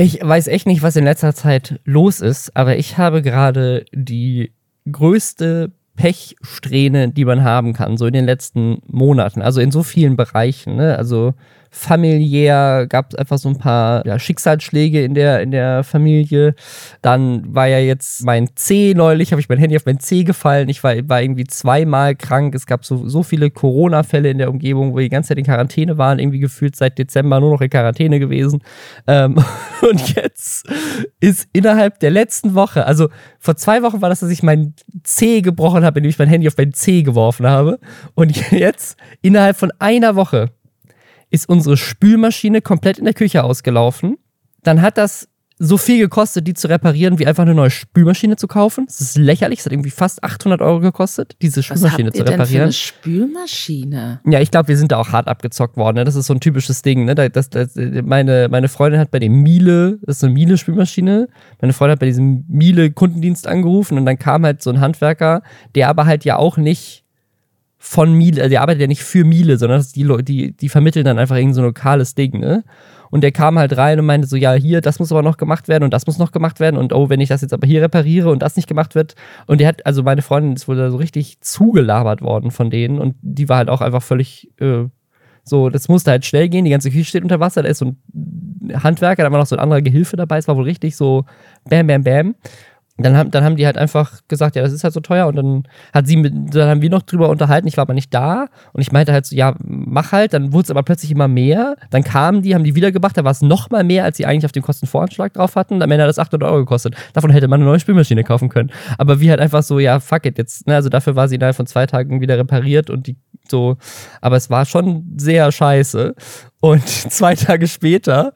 Ich weiß echt nicht, was in letzter Zeit los ist, aber ich habe gerade die größte Pechsträhne, die man haben kann, so in den letzten Monaten. Also in so vielen Bereichen. Ne? Also familiär gab es einfach so ein paar ja, Schicksalsschläge in der, in der Familie. Dann war ja jetzt mein C neulich, habe ich mein Handy auf mein C gefallen. Ich war, war irgendwie zweimal krank. Es gab so, so viele Corona-Fälle in der Umgebung, wo die ganze Zeit in Quarantäne waren, irgendwie gefühlt seit Dezember nur noch in Quarantäne gewesen. Ähm, und jetzt ist innerhalb der letzten Woche, also vor zwei Wochen war das, dass ich mein C gebrochen habe, indem ich mein Handy auf mein C geworfen habe. Und jetzt innerhalb von einer Woche ist unsere Spülmaschine komplett in der Küche ausgelaufen. Dann hat das so viel gekostet, die zu reparieren, wie einfach eine neue Spülmaschine zu kaufen. Das ist lächerlich. Es hat irgendwie fast 800 Euro gekostet, diese Spülmaschine Was habt zu ihr denn reparieren. für eine Spülmaschine? Ja, ich glaube, wir sind da auch hart abgezockt worden. Ne? Das ist so ein typisches Ding. Ne? Das, das, meine, meine Freundin hat bei dem Miele, das ist eine Miele-Spülmaschine, meine Freundin hat bei diesem Miele-Kundendienst angerufen und dann kam halt so ein Handwerker, der aber halt ja auch nicht von Miele, also der arbeitet ja nicht für Miele, sondern die, Leute, die, die vermitteln dann einfach irgend so ein lokales Ding, ne? Und der kam halt rein und meinte so, ja, hier, das muss aber noch gemacht werden und das muss noch gemacht werden und oh, wenn ich das jetzt aber hier repariere und das nicht gemacht wird. Und der hat, also meine Freundin ist wohl da so richtig zugelabert worden von denen und die war halt auch einfach völlig äh, so, das musste halt schnell gehen, die ganze Küche steht unter Wasser, da ist so ein Handwerker, da war noch so ein anderer Gehilfe dabei, es war wohl richtig so bam, bam, bam. Dann haben, dann haben die halt einfach gesagt, ja, das ist halt so teuer. Und dann hat sie mit, dann haben wir noch drüber unterhalten. Ich war aber nicht da. Und ich meinte halt so, ja, mach halt. Dann wurde es aber plötzlich immer mehr. Dann kamen die, haben die wiedergebracht. Da war es noch mal mehr, als sie eigentlich auf den Kostenvoranschlag drauf hatten. Am Ende hat das 800 Euro gekostet. Davon hätte man eine neue Spülmaschine kaufen können. Aber wir halt einfach so, ja, fuck it jetzt. Ne? Also dafür war sie innerhalb von zwei Tagen wieder repariert und die so. Aber es war schon sehr scheiße. Und zwei Tage später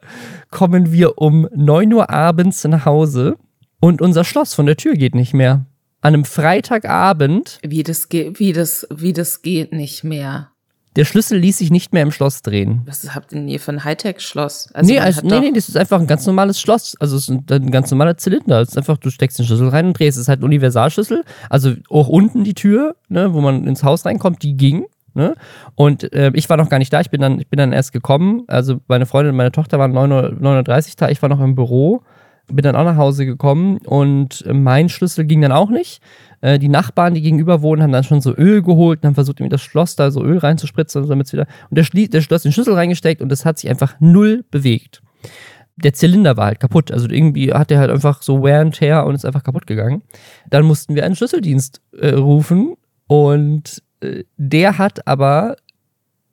kommen wir um 9 Uhr abends nach Hause und unser Schloss von der Tür geht nicht mehr. An einem Freitagabend, Wie das, geht, wie, das, wie das geht nicht mehr. der Schlüssel ließ sich nicht mehr im Schloss drehen. Was habt ihr denn hier für ein Hightech-Schloss? Also nee, also, nee, nee, das ist einfach ein ganz normales Schloss. Also es ist ein, ein ganz normaler Zylinder. Es ist einfach, du steckst den Schlüssel rein und drehst. Es ist halt ein Universalschlüssel. Also auch unten die Tür, ne, wo man ins Haus reinkommt, die ging. Ne? Und äh, ich war noch gar nicht da. Ich bin dann, ich bin dann erst gekommen. Also meine Freundin und meine Tochter waren 9.30 Uhr da. Ich war noch im Büro. Bin dann auch nach Hause gekommen und mein Schlüssel ging dann auch nicht. Äh, die Nachbarn, die gegenüber wohnen, haben dann schon so Öl geholt und haben versucht, irgendwie das Schloss da so Öl reinzuspritzen, damit wieder. Und der, Schlie der Schloss den Schlüssel reingesteckt und es hat sich einfach null bewegt. Der Zylinder war halt kaputt. Also irgendwie hat der halt einfach so Wear and Tear und ist einfach kaputt gegangen. Dann mussten wir einen Schlüsseldienst äh, rufen und äh, der hat aber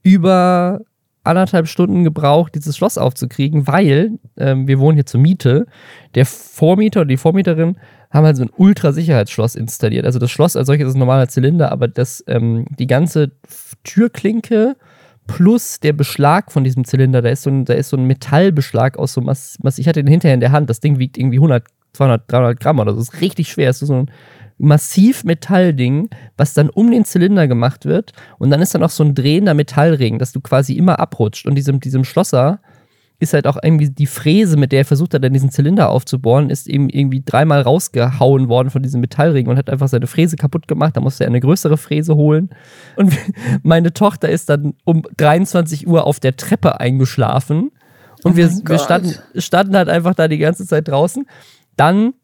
über anderthalb Stunden gebraucht, dieses Schloss aufzukriegen, weil ähm, wir wohnen hier zur Miete. Der Vormieter oder die Vormieterin haben halt so ein Ultrasicherheitsschloss installiert. Also das Schloss als solches ist ein normaler Zylinder, aber das, ähm, die ganze Türklinke plus der Beschlag von diesem Zylinder, da ist so ein, da ist so ein Metallbeschlag aus so Mass, Mass ich hatte den hinterher in der Hand, das Ding wiegt irgendwie 100, 200, 300 Gramm oder so, das ist richtig schwer, das ist so ein massiv Metallding, was dann um den Zylinder gemacht wird und dann ist da noch so ein drehender Metallring, dass du quasi immer abrutscht und diesem, diesem Schlosser ist halt auch irgendwie die Fräse, mit der er versucht hat, dann diesen Zylinder aufzubohren, ist eben irgendwie dreimal rausgehauen worden von diesem Metallring und hat einfach seine Fräse kaputt gemacht. Da musste er eine größere Fräse holen. Und meine Tochter ist dann um 23 Uhr auf der Treppe eingeschlafen. Und Oh wir, wir standen, standen halt einfach da die ganze Zeit draußen. Dann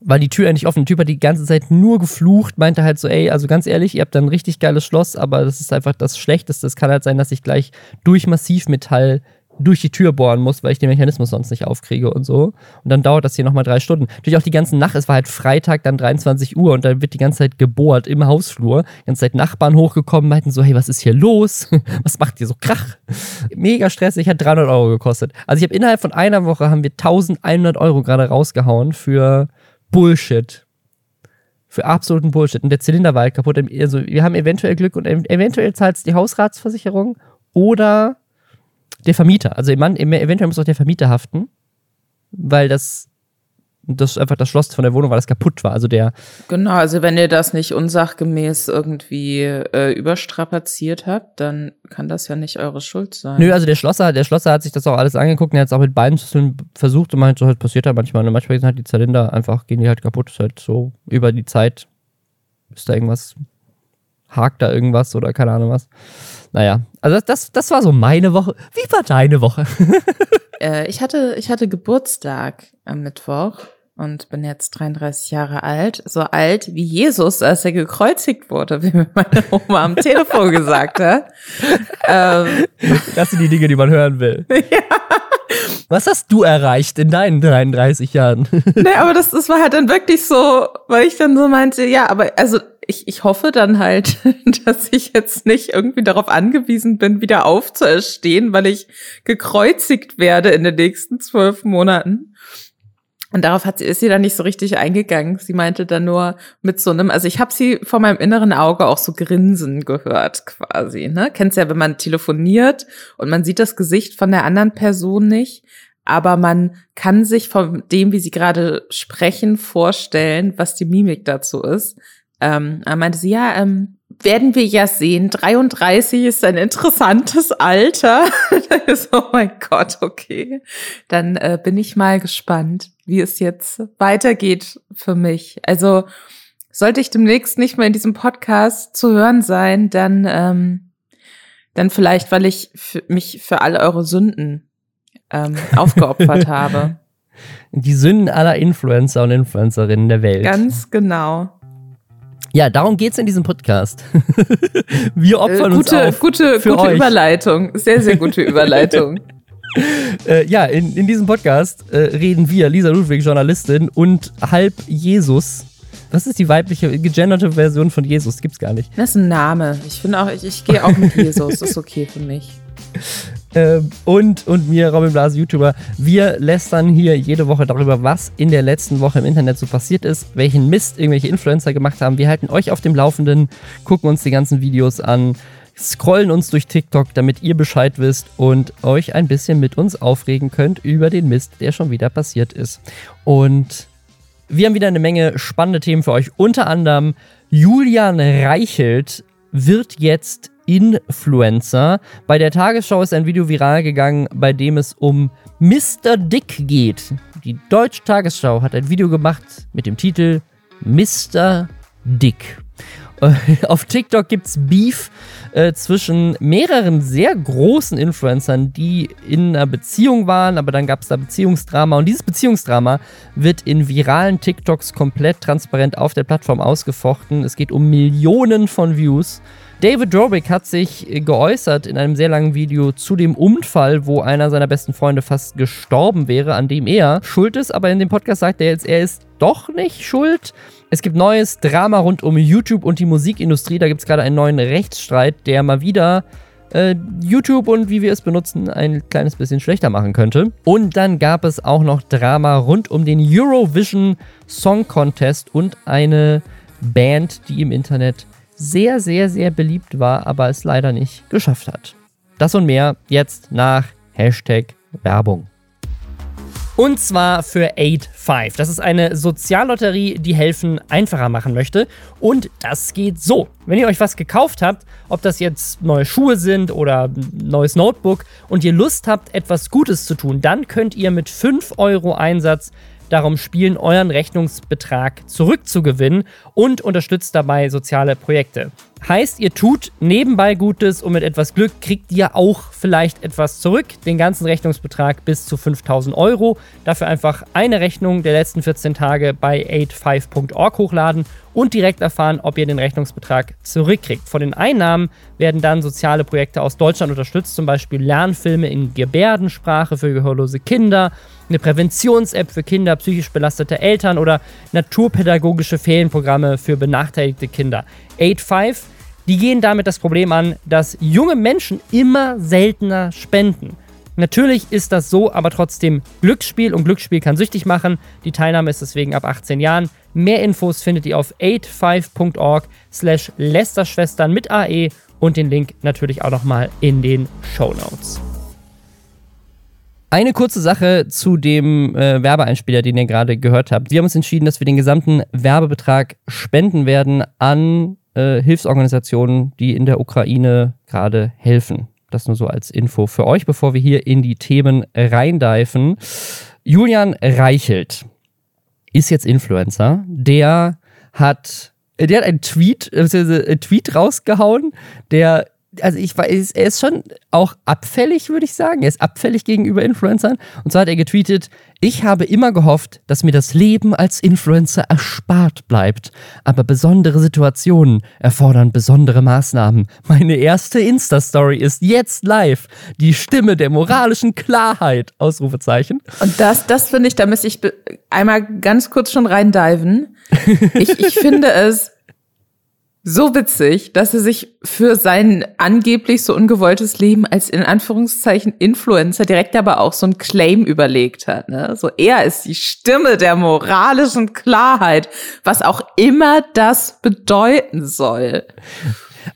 war die Tür endlich offen. Der Typ hat die ganze Zeit nur geflucht, meinte halt so, ey, also ganz ehrlich, ihr habt da ein richtig geiles Schloss, aber das ist einfach das Schlechteste. Es kann halt sein, dass ich gleich durch Massivmetall durch die Tür bohren muss, weil ich den Mechanismus sonst nicht aufkriege und so. Und dann dauert das hier nochmal drei Stunden. Natürlich auch die ganze Nacht, es war halt Freitag, dann 23 Uhr und dann wird die ganze Zeit gebohrt im Hausflur. Die ganze Zeit Nachbarn hochgekommen, meinten so, hey, was ist hier los? Was macht ihr so Krach? Mega stressig, hat 300 Euro gekostet. Also ich habe innerhalb von einer Woche haben wir 1100 Euro gerade rausgehauen für Bullshit. Für absoluten Bullshit. Und der Zylinder war halt kaputt. Also wir haben eventuell Glück und ev- eventuell zahlt es die Hausratsversicherung oder der Vermieter. Also eventuell muss auch der Vermieter haften, weil das, das einfach das Schloss von der Wohnung war, das kaputt war. Also der, Genau, also wenn ihr das nicht unsachgemäß irgendwie äh, überstrapaziert habt, dann kann das ja nicht eure Schuld sein. nö, also der Schlosser, der Schlosser hat sich das auch alles angeguckt und er hat es auch mit beiden Schlüsseln versucht und meint, so halt passiert halt manchmal. Und manchmal sind halt die Zylinder einfach, gehen die halt kaputt. Ist halt so über die Zeit ist da irgendwas hakt da irgendwas oder keine Ahnung was. Naja, also das, das, das war so meine Woche. Wie war deine Woche? äh, ich, hatte, ich hatte Geburtstag am Mittwoch und bin jetzt 33 Jahre alt. So alt wie Jesus, als er gekreuzigt wurde, wie mir meine Oma am Telefon gesagt hat. Ähm. Das sind die Dinge, die man hören will. ja. Was hast du erreicht in deinen 33 Jahren? nee, aber das, das war halt dann wirklich so, weil ich dann so meinte, ja, aber also ich, ich hoffe dann halt, dass ich jetzt nicht irgendwie darauf angewiesen bin, wieder aufzuerstehen, weil ich gekreuzigt werde in den nächsten zwölf Monaten. Und darauf hat sie, ist sie dann nicht so richtig eingegangen. Sie meinte dann nur mit so einem, also ich habe sie vor meinem inneren Auge auch so grinsen gehört quasi. Ne? Kennst ja, wenn man telefoniert und man sieht das Gesicht von der anderen Person nicht, aber man kann sich von dem, wie sie gerade sprechen, vorstellen, was die Mimik dazu ist. Ähm, er meinte sie, ja, ähm, werden wir ja sehen. 33 ist ein interessantes Alter. oh mein Gott, okay. Dann äh, bin ich mal gespannt, wie es jetzt weitergeht für mich. Also sollte ich demnächst nicht mehr in diesem Podcast zu hören sein, dann, ähm, dann vielleicht, weil ich mich für alle eure Sünden ähm, aufgeopfert habe. Die Sünden aller Influencer und Influencerinnen der Welt. Ganz genau. Ja, darum geht es in diesem Podcast. Wir opfern äh, gute, uns auf. Gute, für gute euch. Überleitung. Sehr, sehr gute Überleitung. äh, ja, in, in diesem Podcast äh, reden wir, Lisa Ludwig, Journalistin, und halb Jesus. Was ist die weibliche, gegenderte Version von Jesus? Gibt's gar nicht. Das ist ein Name. Ich finde auch, ich, ich gehe auch mit Jesus. Das ist okay für mich. Ähm, und, und mir, Robin Blase, YouTuber. Wir lästern hier jede Woche darüber, was in der letzten Woche im Internet so passiert ist, welchen Mist irgendwelche Influencer gemacht haben. Wir halten euch auf dem Laufenden, gucken uns die ganzen Videos an, scrollen uns durch TikTok, damit ihr Bescheid wisst und euch ein bisschen mit uns aufregen könnt über den Mist, der schon wieder passiert ist. Und wir haben wieder eine Menge spannende Themen für euch. Unter anderem Julian Reichelt wird jetzt Influencer. Bei der Tagesschau ist ein Video viral gegangen, bei dem es um Mr. Dick geht. Die Deutsche Tagesschau hat ein Video gemacht mit dem Titel Mr. Dick. Auf TikTok gibt es Beef äh, zwischen mehreren sehr großen Influencern, die in einer Beziehung waren, aber dann gab es da Beziehungsdrama und dieses Beziehungsdrama wird in viralen TikToks komplett transparent auf der Plattform ausgefochten. Es geht um Millionen von Views. David Drobick hat sich geäußert in einem sehr langen Video zu dem Unfall, wo einer seiner besten Freunde fast gestorben wäre, an dem er schuld ist. Aber in dem Podcast sagt er jetzt, er ist doch nicht schuld. Es gibt neues Drama rund um YouTube und die Musikindustrie. Da gibt es gerade einen neuen Rechtsstreit, der mal wieder äh, YouTube und wie wir es benutzen ein kleines bisschen schlechter machen könnte. Und dann gab es auch noch Drama rund um den Eurovision Song Contest und eine Band, die im Internet sehr, sehr, sehr beliebt war, aber es leider nicht geschafft hat. Das und mehr jetzt nach Hashtag Werbung. Und zwar für 8-5. Das ist eine Soziallotterie, die helfen einfacher machen möchte. Und das geht so. Wenn ihr euch was gekauft habt, ob das jetzt neue Schuhe sind oder neues Notebook und ihr Lust habt, etwas Gutes zu tun, dann könnt ihr mit 5 Euro Einsatz darum spielen, euren Rechnungsbetrag zurückzugewinnen und unterstützt dabei soziale Projekte. Heißt, ihr tut nebenbei Gutes und mit etwas Glück kriegt ihr auch vielleicht etwas zurück. Den ganzen Rechnungsbetrag bis zu 5000 Euro. Dafür einfach eine Rechnung der letzten 14 Tage bei 85.org hochladen und direkt erfahren, ob ihr den Rechnungsbetrag zurückkriegt. Von den Einnahmen werden dann soziale Projekte aus Deutschland unterstützt, zum Beispiel Lernfilme in Gebärdensprache für gehörlose Kinder, eine Präventions-App für Kinder psychisch belastete Eltern oder naturpädagogische Ferienprogramme für benachteiligte Kinder. 85, die gehen damit das Problem an, dass junge Menschen immer seltener spenden. Natürlich ist das so, aber trotzdem Glücksspiel und Glücksspiel kann süchtig machen. Die Teilnahme ist deswegen ab 18 Jahren. Mehr Infos findet ihr auf 85.org slash Lästerschwestern mit AE und den Link natürlich auch nochmal in den Show Notes. Eine kurze Sache zu dem äh, Werbeeinspieler, den ihr gerade gehört habt. Wir haben uns entschieden, dass wir den gesamten Werbebetrag spenden werden an äh, Hilfsorganisationen, die in der Ukraine gerade helfen. Das nur so als Info für euch, bevor wir hier in die Themen reindeifen. Julian Reichelt ist jetzt Influencer. Der hat der hat einen Tweet, also einen Tweet rausgehauen, der also ich weiß, er ist schon auch abfällig, würde ich sagen. Er ist abfällig gegenüber Influencern. Und zwar hat er getweetet, ich habe immer gehofft, dass mir das Leben als Influencer erspart bleibt. Aber besondere Situationen erfordern besondere Maßnahmen. Meine erste Insta-Story ist jetzt live. Die Stimme der moralischen Klarheit. Ausrufezeichen. Und das, das finde ich, da müsste ich einmal ganz kurz schon reindiven. Ich, ich finde es so witzig, dass er sich für sein angeblich so ungewolltes Leben als in Anführungszeichen Influencer direkt aber auch so ein Claim überlegt hat. Ne? So er ist die Stimme der moralischen Klarheit, was auch immer das bedeuten soll.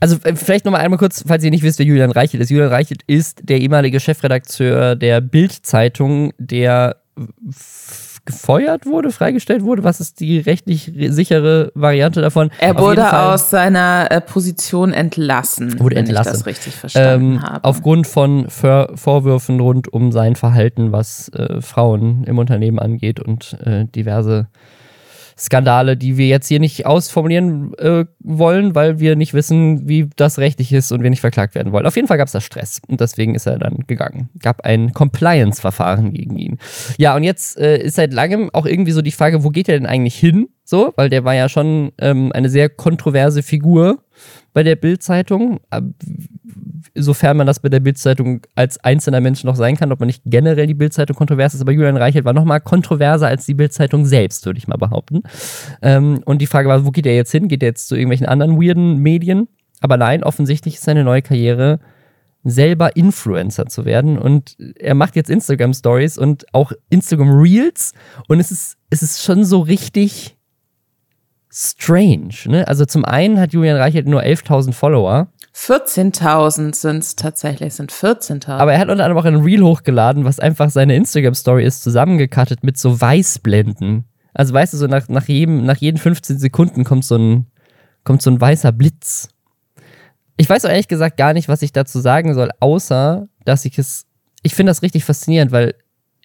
Also äh, vielleicht noch mal einmal kurz, falls ihr nicht wisst, wer Julian Reichelt ist. Julian Reichelt ist der ehemalige Chefredakteur der Bild-Zeitung, der gefeuert wurde, freigestellt wurde? Was ist die rechtlich sichere Variante davon? Er wurde aus seiner äh, Position entlassen, wurde wenn entlassen. ich das richtig verstanden ähm, habe. Aufgrund von Vor Vorwürfen rund um sein Verhalten, was äh, Frauen im Unternehmen angeht und äh, diverse Skandale, die wir jetzt hier nicht ausformulieren äh, wollen, weil wir nicht wissen, wie das rechtlich ist und wir nicht verklagt werden wollen. Auf jeden Fall gab es da Stress und deswegen ist er dann gegangen. Gab ein Compliance-Verfahren gegen ihn. Ja, und jetzt äh, ist seit langem auch irgendwie so die Frage, wo geht er denn eigentlich hin? So, weil der war ja schon ähm, eine sehr kontroverse Figur bei der Bild-Zeitung sofern man das bei der Bildzeitung als einzelner Mensch noch sein kann, ob man nicht generell die Bildzeitung kontrovers ist, aber Julian Reichelt war noch mal kontroverser als die Bildzeitung selbst, würde ich mal behaupten. Ähm, und die Frage war, wo geht er jetzt hin? Geht er jetzt zu irgendwelchen anderen weirden Medien? Aber nein, offensichtlich ist seine neue Karriere selber Influencer zu werden und er macht jetzt Instagram Stories und auch Instagram Reels und es ist es ist schon so richtig strange, ne? Also zum einen hat Julian Reichelt nur 11.000 Follower 14.000 sind es tatsächlich, sind 14.000. Aber er hat unter anderem auch ein Reel hochgeladen, was einfach seine Instagram-Story ist, zusammengekattet mit so Weißblenden. Also weißt du, so nach, nach, jedem, nach jeden 15 Sekunden kommt so, ein, kommt so ein weißer Blitz. Ich weiß auch ehrlich gesagt gar nicht, was ich dazu sagen soll, außer, dass ich es, ich finde das richtig faszinierend, weil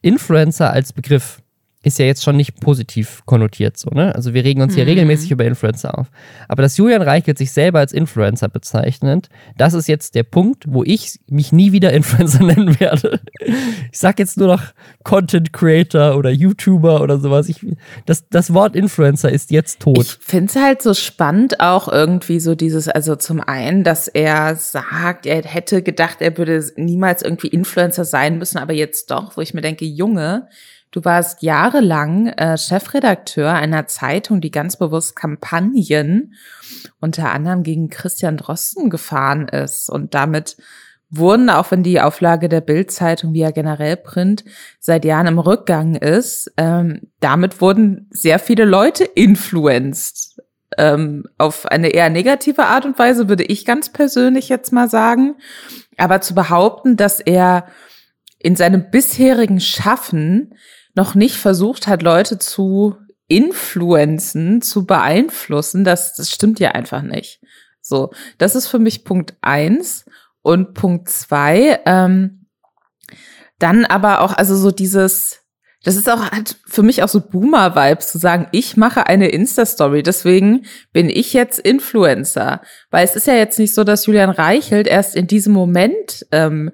Influencer als Begriff ist ja jetzt schon nicht positiv konnotiert so, ne? Also wir regen uns hier mhm. regelmäßig über Influencer auf. Aber dass Julian Reichelt sich selber als Influencer bezeichnet, das ist jetzt der Punkt, wo ich mich nie wieder Influencer nennen werde. Ich sag jetzt nur noch Content Creator oder YouTuber oder sowas. Ich, das, das Wort Influencer ist jetzt tot. Ich finde es halt so spannend auch irgendwie so dieses, also zum einen, dass er sagt, er hätte gedacht, er würde niemals irgendwie Influencer sein müssen, aber jetzt doch, wo ich mir denke, Junge, Du warst jahrelang äh, Chefredakteur einer Zeitung, die ganz bewusst Kampagnen unter anderem gegen Christian Drosten gefahren ist. Und damit wurden, auch wenn die Auflage der Bildzeitung ja generell Print seit Jahren im Rückgang ist, ähm, damit wurden sehr viele Leute influenced. Ähm, auf eine eher negative Art und Weise würde ich ganz persönlich jetzt mal sagen. Aber zu behaupten, dass er in seinem bisherigen Schaffen noch nicht versucht hat, Leute zu influenzen, zu beeinflussen, das, das stimmt ja einfach nicht. So, das ist für mich Punkt eins. Und Punkt zwei, ähm, dann aber auch, also so dieses, das ist auch halt für mich auch so Boomer-Vibes zu sagen, ich mache eine Insta-Story, deswegen bin ich jetzt Influencer. Weil es ist ja jetzt nicht so, dass Julian Reichelt erst in diesem Moment ähm,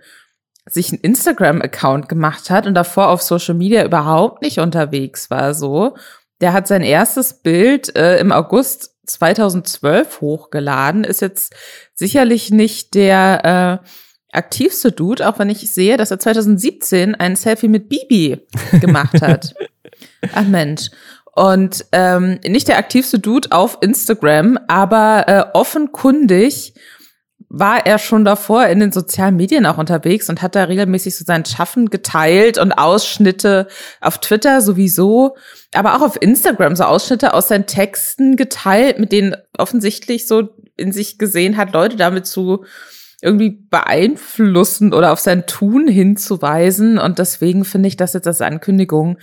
sich einen Instagram-Account gemacht hat und davor auf Social Media überhaupt nicht unterwegs war, so. Der hat sein erstes Bild äh, im August 2012 hochgeladen, ist jetzt sicherlich nicht der äh, aktivste Dude, auch wenn ich sehe, dass er 2017 ein Selfie mit Bibi gemacht hat. Ach Mensch. Und ähm, nicht der aktivste Dude auf Instagram, aber äh, offenkundig war er schon davor in den sozialen Medien auch unterwegs und hat da regelmäßig so sein Schaffen geteilt und Ausschnitte auf Twitter sowieso, aber auch auf Instagram so Ausschnitte aus seinen Texten geteilt, mit denen offensichtlich so in sich gesehen hat, Leute damit zu irgendwie beeinflussen oder auf sein Tun hinzuweisen. Und deswegen finde ich das jetzt als Ankündigung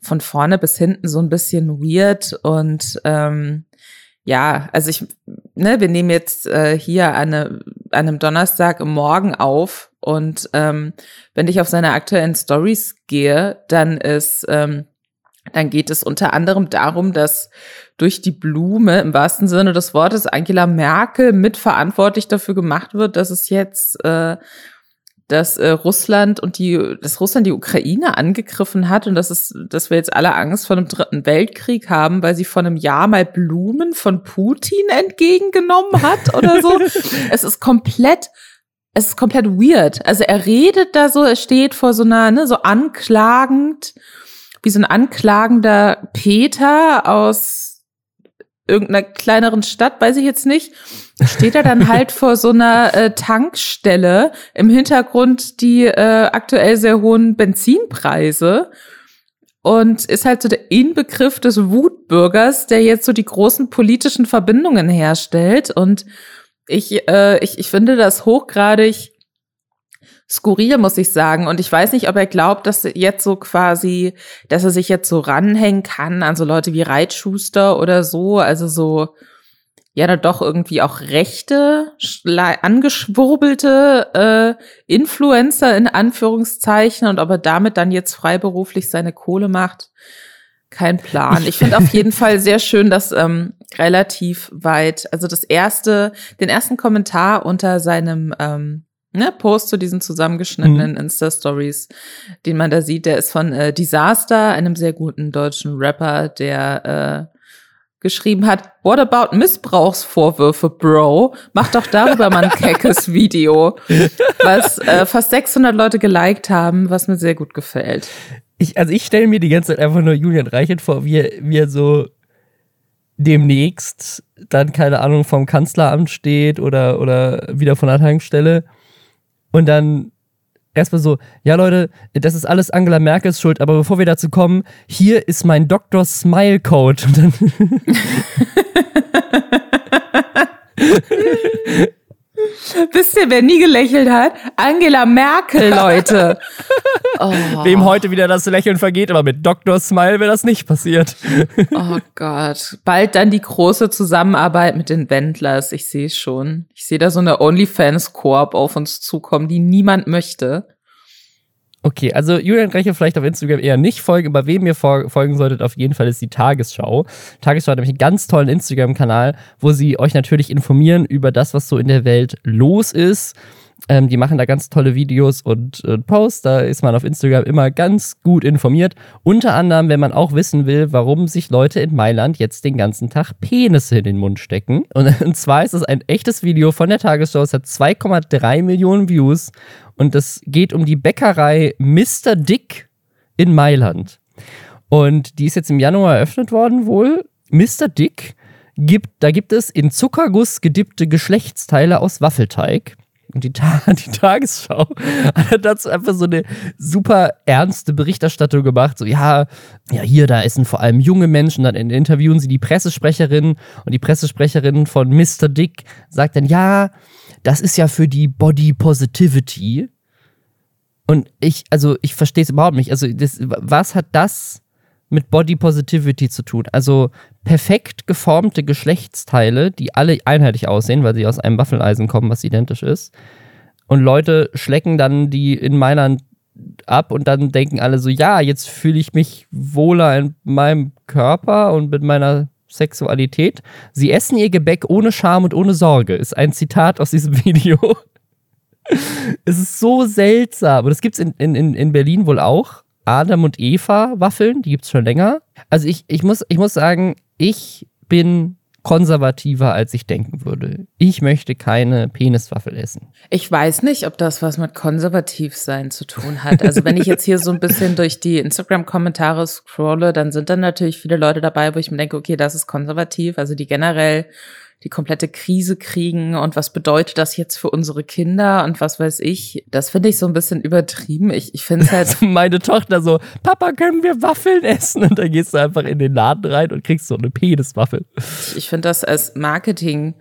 von vorne bis hinten so ein bisschen weird und ähm, ja, also ich, ne, wir nehmen jetzt äh, hier eine, an einem Donnerstag im Morgen auf und ähm, wenn ich auf seine aktuellen Stories gehe, dann ist ähm, dann geht es unter anderem darum, dass durch die Blume im wahrsten Sinne des Wortes Angela Merkel mitverantwortlich dafür gemacht wird, dass es jetzt äh, dass äh, Russland und die, dass Russland die Ukraine angegriffen hat und dass es, dass wir jetzt alle Angst vor einem dritten Weltkrieg haben, weil sie vor einem Jahr mal Blumen von Putin entgegengenommen hat oder so. es ist komplett, es ist komplett weird. Also er redet da so, er steht vor so einer, ne, so anklagend, wie so ein anklagender Peter aus irgendeiner kleineren Stadt, weiß ich jetzt nicht, steht er dann halt vor so einer äh, Tankstelle. Im Hintergrund die äh, aktuell sehr hohen Benzinpreise. Und ist halt so der Inbegriff des Wutbürgers, der jetzt so die großen politischen Verbindungen herstellt. Und ich, äh, ich, ich finde das hochgradig skurril, muss ich sagen. Und ich weiß nicht, ob er glaubt, dass jetzt so quasi, dass er sich jetzt so ranhängen kann an so Leute wie Reitschuster oder so. Also so, ja, dann doch irgendwie auch rechte, angeschwurbelte äh, Influencer in Anführungszeichen und ob er damit dann jetzt freiberuflich seine Kohle macht. Kein Plan. Ich finde auf jeden Fall sehr schön, dass ähm, relativ weit, also das erste, den ersten Kommentar unter seinem ähm, ne, Post zu diesen zusammengeschnittenen mhm. Insta-Stories, den man da sieht, der ist von äh, Disaster, einem sehr guten deutschen Rapper, der äh, geschrieben hat, what about Missbrauchsvorwürfe, Bro? Mach doch darüber mal ein keckes Video, was äh, fast 600 Leute geliked haben, was mir sehr gut gefällt. Ich, also ich stelle mir die ganze Zeit einfach nur Julian Reichert vor, wie er, wie er so demnächst dann, keine Ahnung, vom Kanzleramt steht oder, oder wieder von der Tankstelle und dann erstmal so, ja Leute, das ist alles Angela Merkels Schuld, aber bevor wir dazu kommen, hier ist mein Dr. Smile Code. Und dann Wisst ihr, wer nie gelächelt hat? Angela Merkel, Leute. Oh. Wem heute wieder das Lächeln vergeht, aber mit Dr. Smile wäre das nicht passiert. Oh Gott. Bald dann die große Zusammenarbeit mit den Wendlers. Ich sehe es schon. Ich sehe da so eine OnlyFans-Koop auf uns zukommen, die niemand möchte. Okay, also Julian Reiche vielleicht auf Instagram eher nicht folgen, aber wem ihr folgen solltet, auf jeden Fall ist die Tagesschau. Tagesschau hat nämlich einen ganz tollen Instagram-Kanal, wo sie euch natürlich informieren über das, was so in der Welt los ist. Ähm, die machen da ganz tolle Videos und äh, Posts. Da ist man auf Instagram immer ganz gut informiert. Unter anderem, wenn man auch wissen will, warum sich Leute in Mailand jetzt den ganzen Tag Penisse in den Mund stecken. Und, und zwar ist es ein echtes Video von der Tagesschau. Es hat 2,3 Millionen Views und es geht um die Bäckerei Mr. Dick in Mailand. Und die ist jetzt im Januar eröffnet worden wohl. Mr. Dick gibt, da gibt es in Zuckerguss gedippte Geschlechtsteile aus Waffelteig. Und die, Ta die Tagesschau hat dazu einfach so eine super ernste Berichterstattung gemacht. So, ja, ja, hier, da essen vor allem junge Menschen. Dann interviewen sie die Pressesprecherin und die Pressesprecherin von Mr. Dick sagt dann, ja, das ist ja für die Body Positivity. Und ich, also ich verstehe es überhaupt nicht. Also, das, was hat das mit Body Positivity zu tun? Also perfekt geformte Geschlechtsteile, die alle einheitlich aussehen, weil sie aus einem Waffeleisen kommen, was identisch ist. Und Leute schlecken dann die in Mailand ab und dann denken alle so, ja, jetzt fühle ich mich wohler in meinem Körper und mit meiner Sexualität. Sie essen ihr Gebäck ohne Scham und ohne Sorge, ist ein Zitat aus diesem Video. es ist so seltsam. Und das gibt es in, in, in Berlin wohl auch. Adam und Eva Waffeln, die gibt es schon länger. Also ich, ich, muss, ich muss sagen, ich bin konservativer, als ich denken würde. Ich möchte keine Peniswaffel essen. Ich weiß nicht, ob das was mit konservativ sein zu tun hat. Also wenn ich jetzt hier so ein bisschen durch die Instagram-Kommentare scrolle, dann sind dann natürlich viele Leute dabei, wo ich mir denke, okay, das ist konservativ. Also die generell die komplette Krise kriegen und was bedeutet das jetzt für unsere Kinder und was weiß ich. Das finde ich so ein bisschen übertrieben. Ich, ich finde es halt. Also meine Tochter so, Papa, können wir Waffeln essen? Und dann gehst du einfach in den Laden rein und kriegst so eine Peniswaffel. Ich, ich finde das als Marketing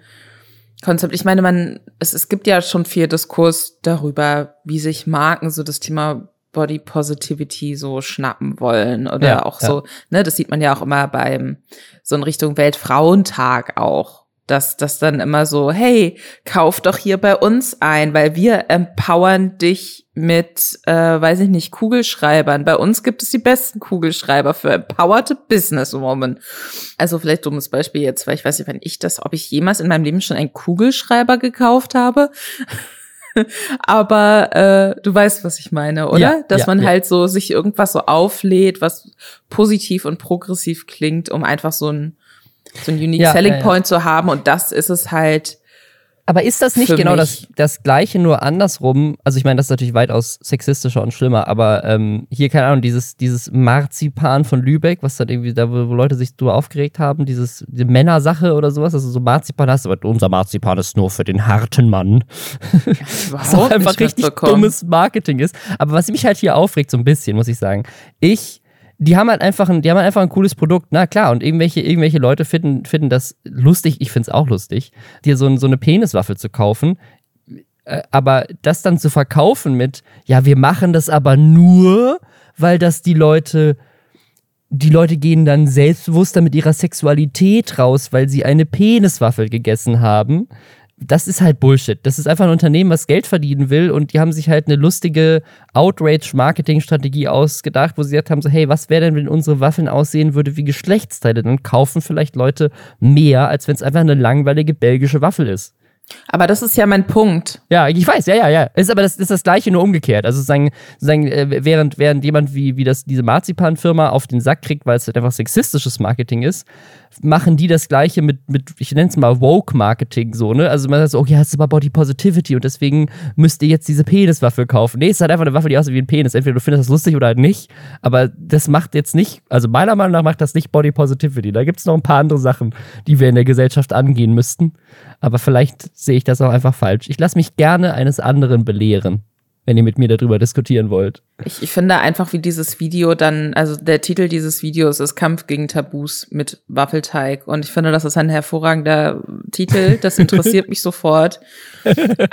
Konzept. Ich meine, man, es, es gibt ja schon viel Diskurs darüber, wie sich Marken so das Thema Body Positivity so schnappen wollen oder ja, auch ja. so, ne, das sieht man ja auch immer beim so in Richtung Weltfrauentag auch dass das dann immer so, hey, kauf doch hier bei uns ein, weil wir empowern dich mit, äh, weiß ich nicht, Kugelschreibern. Bei uns gibt es die besten Kugelschreiber für empowerte Businesswoman. Also vielleicht dummes Beispiel jetzt, weil ich weiß nicht, wenn ich das, ob ich jemals in meinem Leben schon einen Kugelschreiber gekauft habe. Aber äh, du weißt, was ich meine, oder? Ja, Dass ja, man ja. halt so sich irgendwas so auflädt, was positiv und progressiv klingt, um einfach so ein so ein Unique Ja, Selling ja. Point zu haben. Und das ist es halt. Aber ist das nicht genau das, das Gleiche, nur andersrum? Also ich meine, das ist natürlich weitaus sexistischer und schlimmer, aber ähm, hier, keine Ahnung, dieses, dieses Marzipan von Lübeck, was dann irgendwie da, wo, Leute sich drüber aufgeregt haben, dieses, diese Männersache oder sowas, dass du so Marzipan hast, aber unser Marzipan ist nur für den harten Mann. Was auch einfach richtig dummes Marketing ist. Aber was mich halt hier aufregt, so ein bisschen, muss ich sagen, ich die haben halt einfach ein, die haben halt einfach ein cooles Produkt, na klar, und irgendwelche, irgendwelche Leute finden, finden das lustig, ich finde es auch lustig, dir so, so eine Peniswaffe zu kaufen. Äh, Aber das dann zu verkaufen mit, ja, wir machen das aber nur, weil das die Leute, die Leute gehen dann selbstbewusster mit ihrer Sexualität raus, weil sie eine Peniswaffe gegessen haben. Das ist halt Bullshit. Das ist einfach ein Unternehmen, was Geld verdienen will und die haben sich halt eine lustige Outrage-Marketing-Strategie ausgedacht, wo sie gesagt haben: so, hey, was wäre denn, wenn unsere Waffeln aussehen würde wie Geschlechtsteile? Dann kaufen vielleicht Leute mehr, als wenn es einfach eine langweilige belgische Waffel ist. Aber das ist ja mein Punkt. Ja, ich weiß, ja, ja, ja. Ist aber das ist das Gleiche, nur umgekehrt. Also sozusagen, sozusagen äh, während, während jemand wie, wie das, diese Marzipan-Firma auf den Sack kriegt, weil es halt einfach sexistisches Marketing ist, machen die das Gleiche mit, mit ich nenne es mal Woke-Marketing, so, ne? Also man sagt so, okay, hast du aber Body Positivity und deswegen müsst ihr jetzt diese Peniswaffe kaufen. Nee, es ist halt einfach eine Waffe, die aussieht wie ein Penis. Entweder du findest das lustig oder halt nicht, aber das macht jetzt nicht, also meiner Meinung nach macht das nicht Body Positivity. Da gibt es noch ein paar andere Sachen, die wir in der Gesellschaft angehen müssten. Aber vielleicht sehe ich das auch einfach falsch. Ich lasse mich gerne eines anderen belehren, wenn ihr mit mir darüber diskutieren wollt. Ich, ich finde einfach, wie dieses Video dann, also der Titel dieses Videos ist Kampf gegen Tabus mit Waffelteig. Und ich finde, das ist ein hervorragender Titel. Das interessiert mich sofort.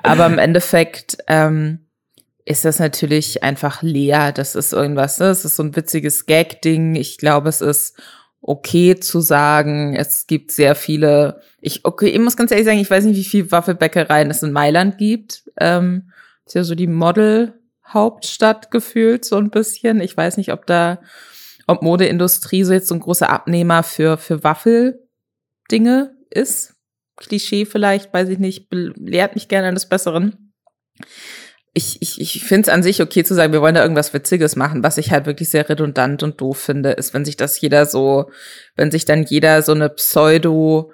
Aber im Endeffekt ähm, ist das natürlich einfach leer. Das ist irgendwas, ne? das ist so ein witziges Gag-Ding. Ich glaube, es ist okay zu sagen, es gibt sehr viele, ich, okay, ich muss ganz ehrlich sagen, ich weiß nicht, wie viele Waffelbäckereien es in Mailand gibt. Ähm, ist ja so die Model-Hauptstadt gefühlt, so ein bisschen. Ich weiß nicht, ob da, ob Modeindustrie so jetzt so ein großer Abnehmer für, für Waffeldinge ist. Klischee vielleicht, weiß ich nicht, lehrt mich gerne eines Besseren. Ich, ich, ich finde es an sich okay zu sagen, wir wollen da irgendwas Witziges machen. Was ich halt wirklich sehr redundant und doof finde, ist, wenn sich das jeder so, wenn sich dann jeder so eine Pseudo-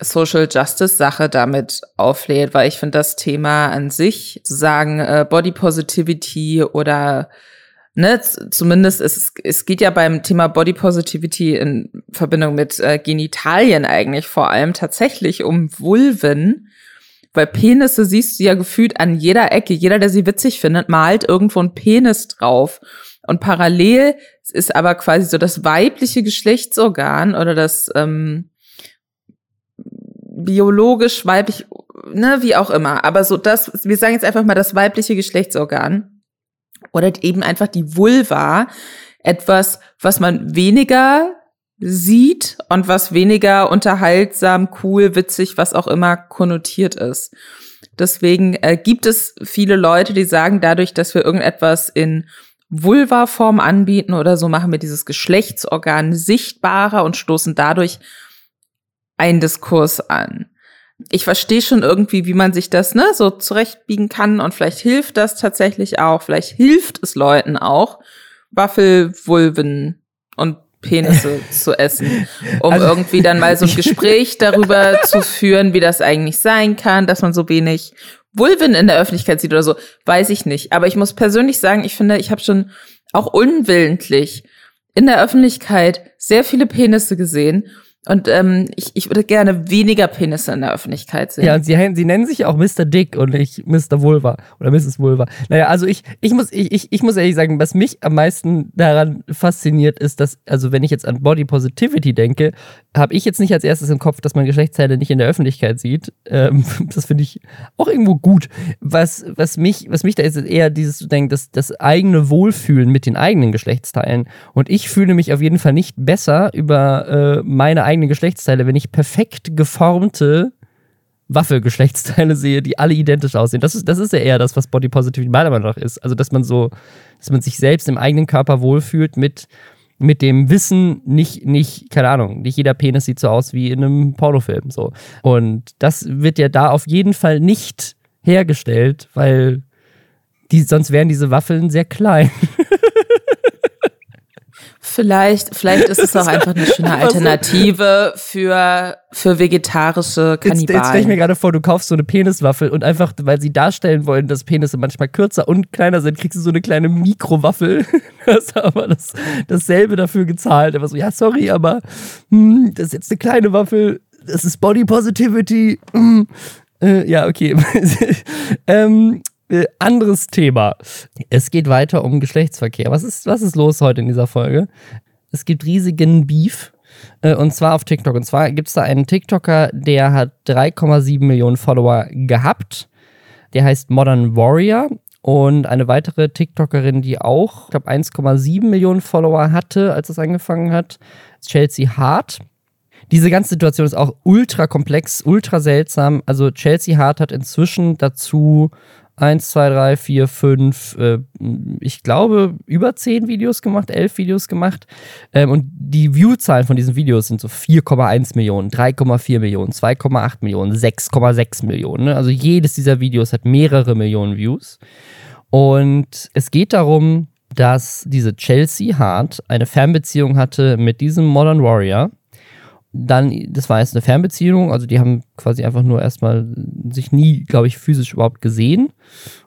Social Justice Sache damit auflädt, weil ich finde das Thema an sich, zu sagen, äh, Body Positivity oder ne, zumindest es, es geht ja beim Thema Body Positivity in Verbindung mit äh, Genitalien eigentlich vor allem tatsächlich um Vulven, weil Penisse siehst du ja gefühlt an jeder Ecke. Jeder, der sie witzig findet, malt irgendwo einen Penis drauf. Und parallel ist aber quasi so das weibliche Geschlechtsorgan oder das ähm, biologisch weiblich, ne, wie auch immer. Aber so das, wir sagen jetzt einfach mal das weibliche Geschlechtsorgan oder eben einfach die Vulva, etwas, was man weniger sieht und was weniger unterhaltsam, cool, witzig, was auch immer konnotiert ist. Deswegen äh, gibt es viele Leute, die sagen, dadurch, dass wir irgendetwas in Vulva-Form anbieten oder so, machen wir dieses Geschlechtsorgan sichtbarer und stoßen dadurch einen Diskurs an. Ich verstehe schon irgendwie, wie man sich das ne, so zurechtbiegen kann und vielleicht hilft das tatsächlich auch. Vielleicht hilft es Leuten auch, Waffelvulven und Penisse zu essen, um Also- irgendwie dann mal so ein Gespräch darüber zu führen, wie das eigentlich sein kann, dass man so wenig Vulven in der Öffentlichkeit sieht oder so, weiß ich nicht. Aber ich muss persönlich sagen, ich finde, ich habe schon auch unwillentlich in der Öffentlichkeit sehr viele Penisse gesehen. Und ähm, ich, ich würde gerne weniger Penisse in der Öffentlichkeit sehen. Ja, und sie, sie nennen sich auch Mr. Dick und nicht Mr. Vulva oder Mrs. Vulva. Naja, also ich, ich, muss, ich, ich, muss ehrlich sagen, was mich am meisten daran fasziniert, ist, dass, also wenn ich jetzt an Body Positivity denke, habe ich jetzt nicht als erstes im Kopf, dass man Geschlechtsteile nicht in der Öffentlichkeit sieht. Ähm, das finde ich auch irgendwo gut. Was, was, mich, was mich da ist, ist eher dieses zu denken, das, das eigene Wohlfühlen mit den eigenen Geschlechtsteilen. Und ich fühle mich auf jeden Fall nicht besser über äh, meine eigenen Geschlechtsteile, wenn ich perfekt geformte Waffelgeschlechtsteile sehe, die alle identisch aussehen. Das ist, das ist ja eher das, was Body Positivity meiner Meinung nach ist. Also, dass man so, dass man sich selbst im eigenen Körper wohlfühlt mit, mit dem Wissen, nicht, nicht, keine Ahnung, nicht jeder Penis sieht so aus wie in einem Pornofilm. So. Und das wird ja da auf jeden Fall nicht hergestellt, weil die, sonst wären diese Waffeln sehr klein. Vielleicht, vielleicht ist es auch einfach eine schöne Alternative für, für vegetarische Kannibalen. Jetzt, jetzt stelle ich mir gerade vor, du kaufst so eine Peniswaffel und einfach, weil sie darstellen wollen, dass Penisse manchmal kürzer und kleiner sind, kriegst du so eine kleine Mikrowaffel. hast aber das, dasselbe dafür gezahlt. Aber so, ja, sorry, aber hm, das ist jetzt eine kleine Waffel. Das ist Body Positivity. Hm. Äh, ja, okay. ähm, äh, anderes Thema. Es geht weiter um Geschlechtsverkehr. Was ist, was ist los heute in dieser Folge? Es gibt riesigen Beef. Äh, und zwar auf TikTok. Und zwar gibt es da einen TikToker, der hat 3,7 Millionen Follower gehabt. Der heißt Modern Warrior. Und eine weitere TikTokerin, die auch, ich glaube, 1,7 Millionen Follower hatte, als es angefangen hat, ist Chelsea Hart. Diese ganze Situation ist auch ultra komplex, ultra seltsam. Also Chelsea Hart hat inzwischen dazu eins, zwei, drei, vier, fünf, äh, ich glaube, über zehn Videos gemacht, elf Videos gemacht. Ähm, und die View-Zahlen von diesen Videos sind so 4,1 Millionen, 3,4 Millionen, 2,8 Millionen, 6,6 Millionen. Ne? Also jedes dieser Videos hat mehrere Millionen Views. Und es geht darum, dass diese Chelsea Hart eine Fernbeziehung hatte mit diesem Modern Warrior dann, das war jetzt eine Fernbeziehung, also die haben quasi einfach nur erstmal sich nie, glaube ich, physisch überhaupt gesehen.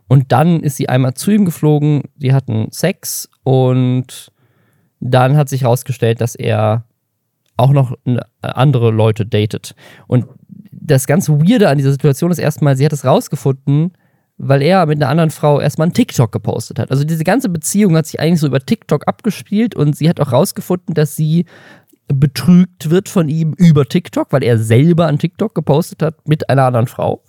Und dann ist sie einmal zu ihm geflogen, die hatten Sex und dann hat sich herausgestellt, dass er auch noch andere Leute datet. Und das ganz Weirde an dieser Situation ist erstmal, sie hat es rausgefunden, weil er mit einer anderen Frau erstmal einen TikTok gepostet hat. Also diese ganze Beziehung hat sich eigentlich so über TikTok abgespielt und sie hat auch rausgefunden, dass sie betrügt wird von ihm über TikTok, weil er selber an TikTok gepostet hat mit einer anderen Frau.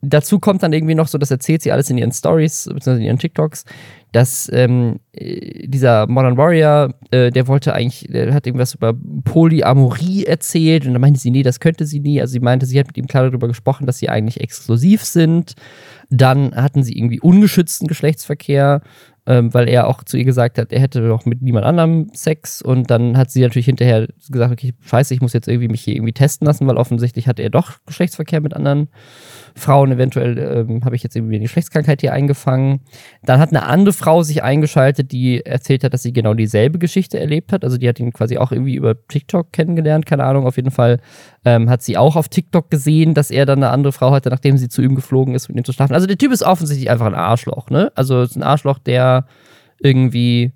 Dazu kommt dann irgendwie noch so, das erzählt sie alles in ihren Stories, beziehungsweise in ihren TikToks, dass ähm, dieser Modern Warrior, äh, der wollte eigentlich, der hat irgendwas über Polyamorie erzählt und dann meinte sie, nee, das könnte sie nie. Also sie meinte, sie hat mit ihm klar darüber gesprochen, dass sie eigentlich exklusiv sind. Dann hatten sie irgendwie ungeschützten Geschlechtsverkehr ähm, weil er auch zu ihr gesagt hat, er hätte doch mit niemand anderem Sex. Und dann hat sie natürlich hinterher gesagt, okay, scheiße, ich muss jetzt irgendwie mich hier irgendwie testen lassen, weil offensichtlich hat er doch Geschlechtsverkehr mit anderen Frauen, eventuell ähm, habe ich jetzt irgendwie eine Geschlechtskrankheit hier eingefangen. Dann hat eine andere Frau sich eingeschaltet, die erzählt hat, dass sie genau dieselbe Geschichte erlebt hat, also die hat ihn quasi auch irgendwie über TikTok kennengelernt, keine Ahnung, auf jeden Fall ähm, hat sie auch auf TikTok gesehen, dass er dann eine andere Frau hatte, nachdem sie zu ihm geflogen ist, mit ihm zu schlafen. Also der Typ ist offensichtlich einfach ein Arschloch, ne? Also ist ein Arschloch, der irgendwie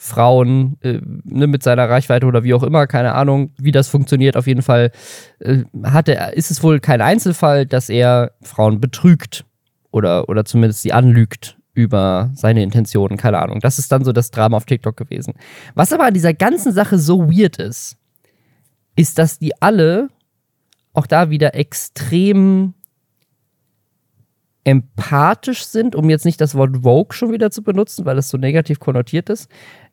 Frauen äh, ne, mit seiner Reichweite oder wie auch immer, keine Ahnung, wie das funktioniert. Auf jeden Fall äh, hatte, ist es wohl kein Einzelfall, dass er Frauen betrügt oder, oder zumindest sie anlügt über seine Intentionen, keine Ahnung. Das ist dann so das Drama auf TikTok gewesen. Was aber an dieser ganzen Sache so weird ist, ist, dass die alle auch da wieder extrem empathisch sind, um jetzt nicht das Wort Vogue schon wieder zu benutzen, weil es so negativ konnotiert ist.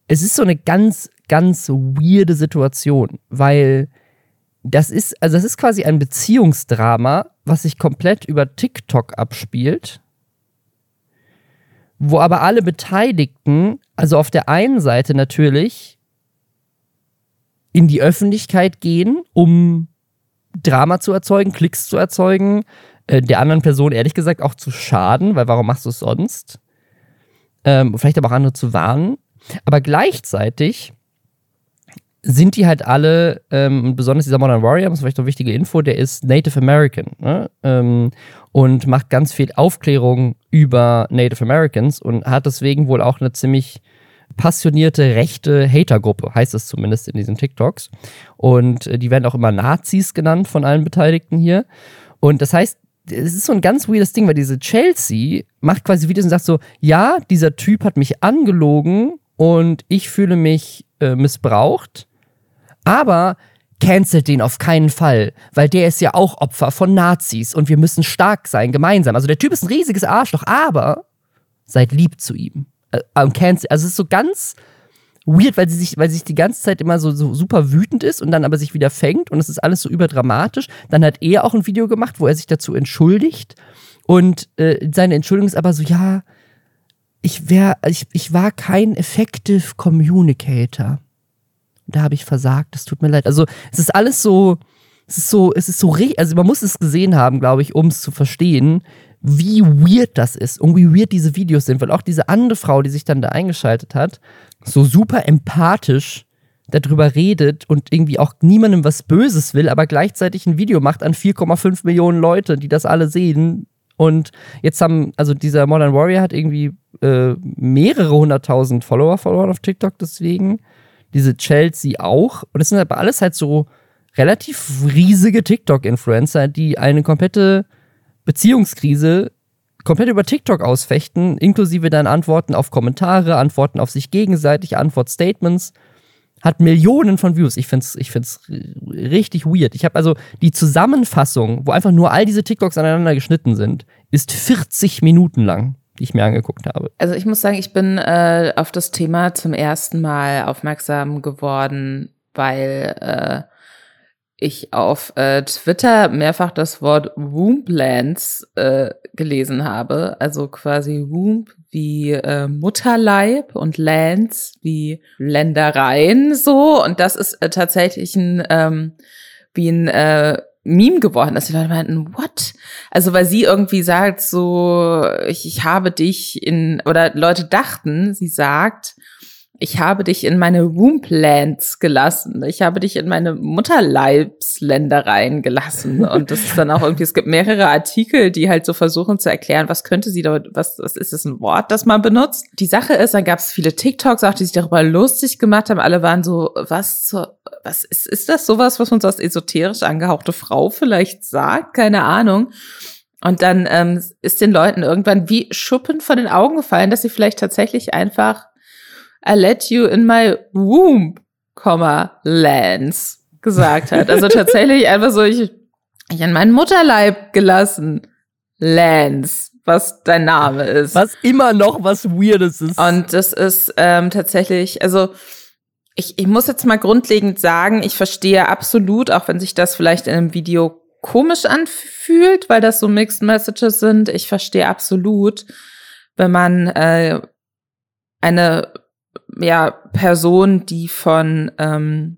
Es ist so eine ganz, ganz weirde Situation, weil das ist, also das ist quasi ein Beziehungsdrama, was sich komplett über TikTok abspielt, wo aber alle Beteiligten, also auf der einen Seite natürlich in die Öffentlichkeit gehen, um Drama zu erzeugen, Klicks zu erzeugen, äh, der anderen Person ehrlich gesagt auch zu schaden, weil warum machst du es sonst? Ähm, vielleicht aber auch andere zu warnen. Aber gleichzeitig sind die halt alle, ähm, besonders dieser Modern Warrior, das ist vielleicht noch wichtige Info, der ist Native American ne? ähm, und macht ganz viel Aufklärung über Native Americans und hat deswegen wohl auch eine ziemlich passionierte rechte Hatergruppe, heißt es zumindest in diesen TikToks. Und äh, die werden auch immer Nazis genannt von allen Beteiligten hier. Und das heißt, es ist so ein ganz weirdes Ding, weil diese Chelsea macht quasi Videos und sagt so, ja, dieser Typ hat mich angelogen und ich fühle mich äh, missbraucht, aber cancelt den auf keinen Fall, weil der ist ja auch Opfer von Nazis und wir müssen stark sein, gemeinsam. Also der Typ ist ein riesiges Arschloch, aber seid lieb zu ihm. Äh, also es ist so ganz weird, weil sie sich, weil sie sich die ganze Zeit immer so, so super wütend ist und dann aber sich wieder fängt und es ist alles so überdramatisch. Dann hat er auch ein Video gemacht, wo er sich dazu entschuldigt und äh, seine Entschuldigung ist aber so, ja, ich wäre, ich, ich war kein effective Communicator. Da habe ich versagt, es tut mir leid. Also es ist alles so, es ist so, es ist so, also man muss es gesehen haben, glaube ich, um es zu verstehen, wie weird das ist und wie weird diese Videos sind, weil auch diese andere Frau, die sich dann da eingeschaltet hat, so super empathisch darüber redet und irgendwie auch niemandem was Böses will, aber gleichzeitig ein Video macht an 4,5 Millionen Leute, die das alle sehen. Und jetzt haben, also dieser Modern Warrior hat irgendwie äh, mehrere hunderttausend Follower verloren auf TikTok deswegen. Diese Chelsea auch. Und es sind aber alles halt so relativ riesige TikTok-Influencer, die eine komplette Beziehungskrise komplett über TikTok ausfechten, inklusive dann Antworten auf Kommentare, Antworten auf sich gegenseitig, Antwortstatements. Hat Millionen von Views. Ich find's, ich find's richtig weird. Ich habe also die Zusammenfassung, wo einfach nur all diese TikToks aneinander geschnitten sind, ist 40 Minuten lang, die ich mir angeguckt habe. Also ich muss sagen, ich bin äh, auf das Thema zum ersten Mal aufmerksam geworden, weil äh, ich auf äh, Twitter mehrfach das Wort Womblands äh, gelesen habe, also quasi Womb wie äh, Mutterleib und Lands wie Ländereien so und das ist äh, tatsächlich ein ähm, wie ein äh, Meme geworden, dass die Leute meinten, what? Also weil sie irgendwie sagt so, ich, ich habe dich in oder Leute dachten, sie sagt ich habe dich in meine Womblands gelassen. Ich habe dich in meine Mutterleibsländereien gelassen. Und das ist dann auch irgendwie, es gibt mehrere Artikel, die halt so versuchen zu erklären, was könnte sie da, was, was ist das ein Wort, das man benutzt? Die Sache ist, dann gab es viele TikToks auch, die sich darüber lustig gemacht haben. Alle waren so, was zur, was ist, ist das sowas, was uns als esoterisch angehauchte Frau vielleicht sagt? Keine Ahnung. Und dann ähm, ist den Leuten irgendwann wie Schuppen von den Augen gefallen, dass sie vielleicht tatsächlich einfach I let you in my womb, Lance gesagt hat. Also tatsächlich einfach so, ich, ich in meinen Mutterleib gelassen. Lance, was dein Name ist. Was immer noch was Weirdes ist. Und das ist ähm, tatsächlich, also ich, ich muss jetzt mal grundlegend sagen, ich verstehe absolut, auch wenn sich das vielleicht in einem Video komisch anfühlt, weil das so Mixed Messages sind, ich verstehe absolut, wenn man äh, eine ja, Person, die von, ähm,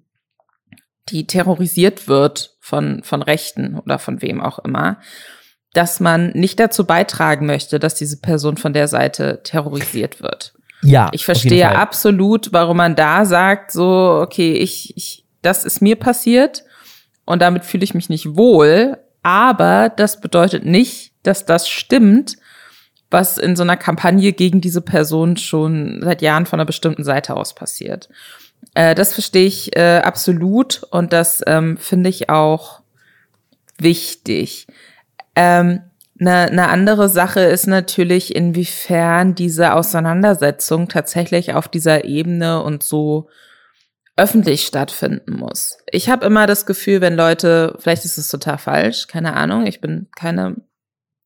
die terrorisiert wird von, von Rechten oder von wem auch immer, dass man nicht dazu beitragen möchte, dass diese Person von der Seite terrorisiert wird. Ja. Ich verstehe absolut, warum man da sagt, so, okay, ich, ich, das ist mir passiert und damit fühle ich mich nicht wohl, aber das bedeutet nicht, dass das stimmt, was in so einer Kampagne gegen diese Person schon seit Jahren von einer bestimmten Seite aus passiert. Äh, das verstehe ich äh, absolut und das ähm, finde ich auch wichtig. Ähm, eine, eine andere Sache ist natürlich, inwiefern diese Auseinandersetzung tatsächlich auf dieser Ebene und so öffentlich stattfinden muss. Ich habe immer das Gefühl, wenn Leute, vielleicht ist es total falsch, keine Ahnung, ich bin keine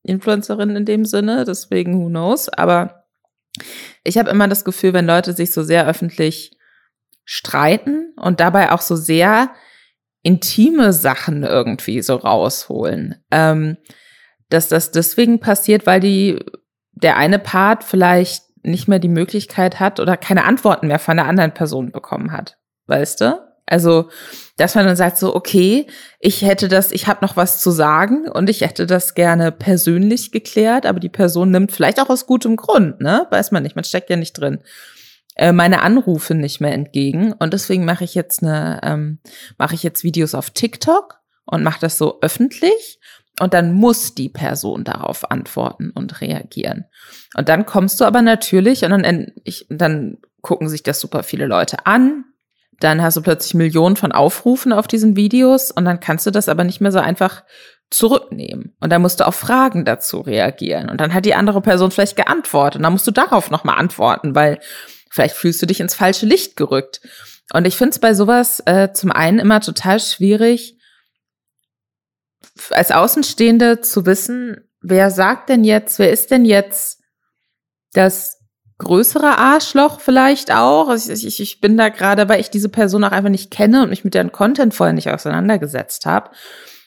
Influencerin in dem Sinne, deswegen who knows. Aber ich habe immer das Gefühl, wenn Leute sich so sehr öffentlich streiten und dabei auch so sehr intime Sachen irgendwie so rausholen, ähm, dass das deswegen passiert, weil die der eine Part vielleicht nicht mehr die Möglichkeit hat oder keine Antworten mehr von der anderen Person bekommen hat, weißt du? Also, dass man dann sagt so, okay, ich hätte das, ich habe noch was zu sagen und ich hätte das gerne persönlich geklärt, aber die Person nimmt vielleicht auch aus gutem Grund, ne? Weiß man nicht, man steckt ja nicht drin. Äh, meine Anrufe nicht mehr entgegen und deswegen mache ich jetzt eine, ähm, mache ich jetzt Videos auf TikTok und mache das so öffentlich und dann muss die Person darauf antworten und reagieren. Und dann kommst du aber natürlich und dann, ich, dann gucken sich das super viele Leute an dann hast du plötzlich Millionen von Aufrufen auf diesen Videos und dann kannst du das aber nicht mehr so einfach zurücknehmen. Und dann musst du auf Fragen dazu reagieren. Und dann hat die andere Person vielleicht geantwortet. Und dann musst du darauf nochmal antworten, weil vielleicht fühlst du dich ins falsche Licht gerückt. Und ich finde es bei sowas äh, zum einen immer total schwierig, als Außenstehende zu wissen, wer sagt denn jetzt, wer ist denn jetzt das größere Arschloch vielleicht auch. Also ich, ich, ich bin da gerade, weil ich diese Person auch einfach nicht kenne und mich mit deren Content vorher nicht auseinandergesetzt habe,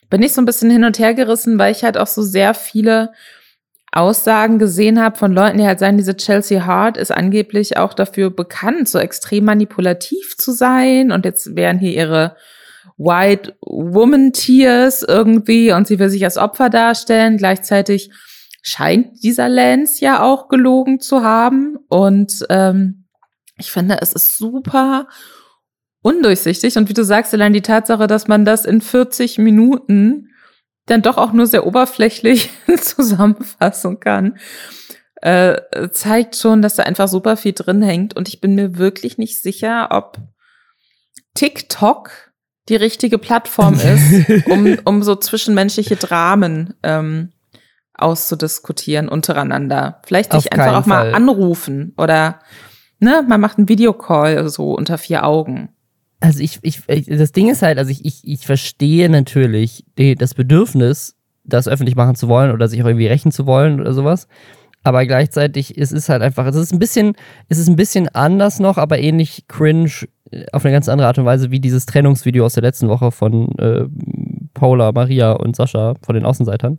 bin ich so ein bisschen hin und her gerissen, weil ich halt auch so sehr viele Aussagen gesehen habe von Leuten, die halt sagen, diese Chelsea Hart ist angeblich auch dafür bekannt, so extrem manipulativ zu sein und jetzt wären hier ihre White Woman Tears irgendwie und sie will sich als Opfer darstellen. Gleichzeitig scheint dieser Lance ja auch gelogen zu haben. Und ähm, ich finde, es ist super undurchsichtig. Und wie du sagst, allein die Tatsache, dass man das in 40 Minuten dann doch auch nur sehr oberflächlich zusammenfassen kann, äh, zeigt schon, dass da einfach super viel drin hängt. Und ich bin mir wirklich nicht sicher, ob TikTok die richtige Plattform ist, um, um so zwischenmenschliche Dramen ähm, auszudiskutieren untereinander. Vielleicht sich Auf einfach auch mal anrufen oder ne, man macht einen Videocall so unter vier Augen. Also ich, ich, das Ding ist halt, also ich, ich, ich verstehe natürlich die, das Bedürfnis, das öffentlich machen zu wollen oder sich auch irgendwie rächen zu wollen oder sowas. Aber gleichzeitig es ist halt einfach, es ist ein bisschen, es ist ein bisschen anders noch, aber ähnlich cringe äh, auf eine ganz andere Art und Weise wie dieses Trennungsvideo aus der letzten Woche von äh, Paula, Maria und Sascha von den Außenseitern.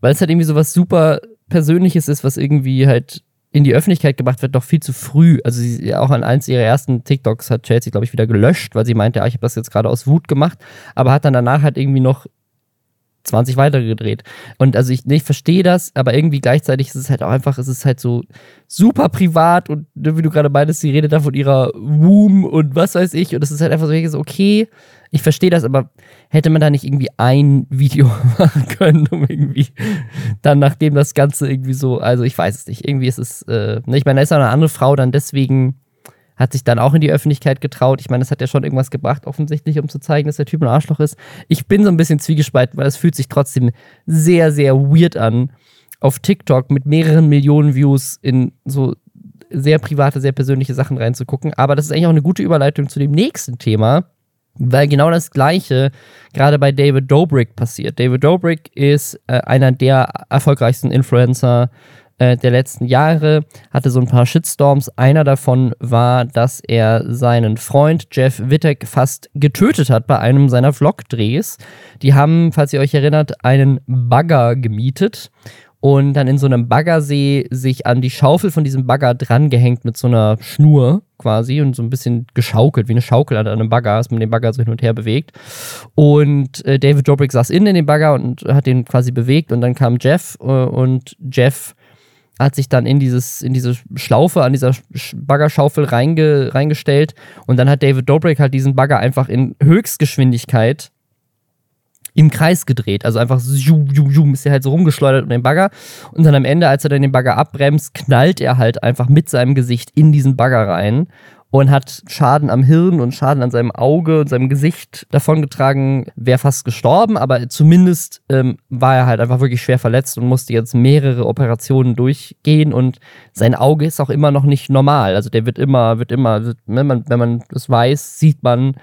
Weil es halt irgendwie so was super Persönliches ist, was irgendwie halt in die Öffentlichkeit gebracht wird, doch viel zu früh. Also sie, auch an eins ihrer ersten TikToks hat Chelsea, glaube ich, wieder gelöscht, weil sie meinte, ah, ich habe das jetzt gerade aus Wut gemacht, aber hat dann danach halt irgendwie noch 20 weitere gedreht. Und also ich, ich verstehe das, aber irgendwie gleichzeitig ist es halt auch einfach, es ist halt so super privat und ne, wie du gerade meintest, sie redet da von ihrer Womb und was weiß ich. Und es ist halt einfach so, okay, ich verstehe das, aber hätte man da nicht irgendwie ein Video machen können, um irgendwie dann, nachdem das Ganze irgendwie so, also ich weiß es nicht, irgendwie ist es, äh, ne, ich meine, da ist auch eine andere Frau dann deswegen hat sich dann auch in die Öffentlichkeit getraut. Ich meine, das hat ja schon irgendwas gebracht, offensichtlich, um zu zeigen, dass der Typ ein Arschloch ist. Ich bin so ein bisschen zwiegespalten, weil es fühlt sich trotzdem sehr, sehr weird an, auf TikTok mit mehreren Millionen Views in so sehr private, sehr persönliche Sachen reinzugucken. Aber das ist eigentlich auch eine gute Überleitung zu dem nächsten Thema, weil genau das Gleiche gerade bei David Dobrik passiert. David Dobrik ist äh, einer der erfolgreichsten Influencer äh, der letzten Jahre, hatte so ein paar Shitstorms. Einer davon war, dass er seinen Freund Jeff Wittek fast getötet hat bei einem seiner Vlog-Drehs. Die haben, falls ihr euch erinnert, einen Bagger gemietet und dann in so einem Baggersee sich an die Schaufel von diesem Bagger drangehängt mit so einer Schnur quasi und so ein bisschen geschaukelt, wie eine Schaukel an einem Bagger, dass man den Bagger so hin und her bewegt. Und äh, David Dobrik saß innen in dem Bagger und hat den quasi bewegt und dann kam Jeff äh, und Jeff hat sich dann in dieses in diese Schlaufe an dieser Baggerschaufel reinge, reingestellt und dann hat David Dobrik halt diesen Bagger einfach in Höchstgeschwindigkeit im Kreis gedreht. Also einfach ist er halt so rumgeschleudert um den Bagger. Und dann am Ende, als er dann den Bagger abbremst, knallt er halt einfach mit seinem Gesicht in diesen Bagger rein und hat Schaden am Hirn und Schaden an seinem Auge und seinem Gesicht davongetragen, wäre fast gestorben, aber zumindest ähm, war er halt einfach wirklich schwer verletzt und musste jetzt mehrere Operationen durchgehen und sein Auge ist auch immer noch nicht normal. Also der wird immer, wird immer, wenn man, wenn man das weiß, sieht man,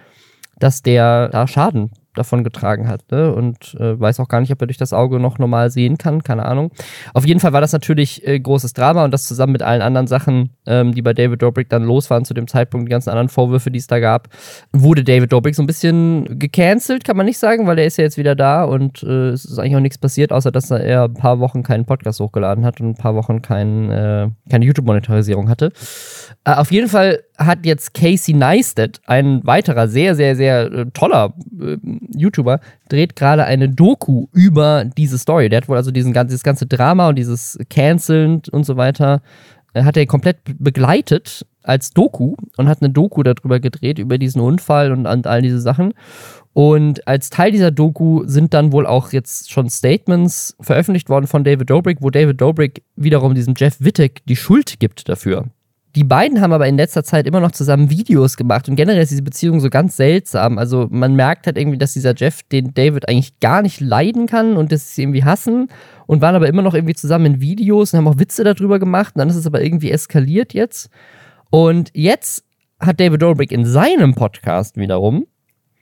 dass der da Schaden davon getragen hat. Ne? Und äh, weiß auch gar nicht, ob er durch das Auge noch normal sehen kann, keine Ahnung. Auf jeden Fall war das natürlich äh, großes Drama und das zusammen mit allen anderen Sachen, ähm, die bei David Dobrik dann los waren zu dem Zeitpunkt, die ganzen anderen Vorwürfe, die es da gab, wurde David Dobrik so ein bisschen gecancelt, kann man nicht sagen, weil er ist ja jetzt wieder da und äh, es ist eigentlich auch nichts passiert, außer dass er ein paar Wochen keinen Podcast hochgeladen hat und ein paar Wochen kein, äh, keine YouTube-Monetarisierung hatte. Äh, auf jeden Fall hat jetzt Casey Neistat, ein weiterer sehr, sehr, sehr äh, toller äh, YouTuber, dreht gerade eine Doku über diese Story. Der hat wohl also diesen, dieses ganze Drama und dieses Canceln und so weiter, äh, hat er komplett begleitet als Doku und hat eine Doku darüber gedreht, über diesen Unfall und, und all diese Sachen. Und als Teil dieser Doku sind dann wohl auch jetzt schon Statements veröffentlicht worden von David Dobrik, wo David Dobrik wiederum diesem Jeff Wittek die Schuld gibt dafür. Die beiden haben aber in letzter Zeit immer noch zusammen Videos gemacht und generell ist diese Beziehung so ganz seltsam. Also man merkt halt irgendwie, dass dieser Jeff den David eigentlich gar nicht leiden kann und das sie irgendwie hassen und waren aber immer noch irgendwie zusammen in Videos und haben auch Witze darüber gemacht und dann ist es aber irgendwie eskaliert jetzt. Und jetzt hat David Dobrik in seinem Podcast wiederum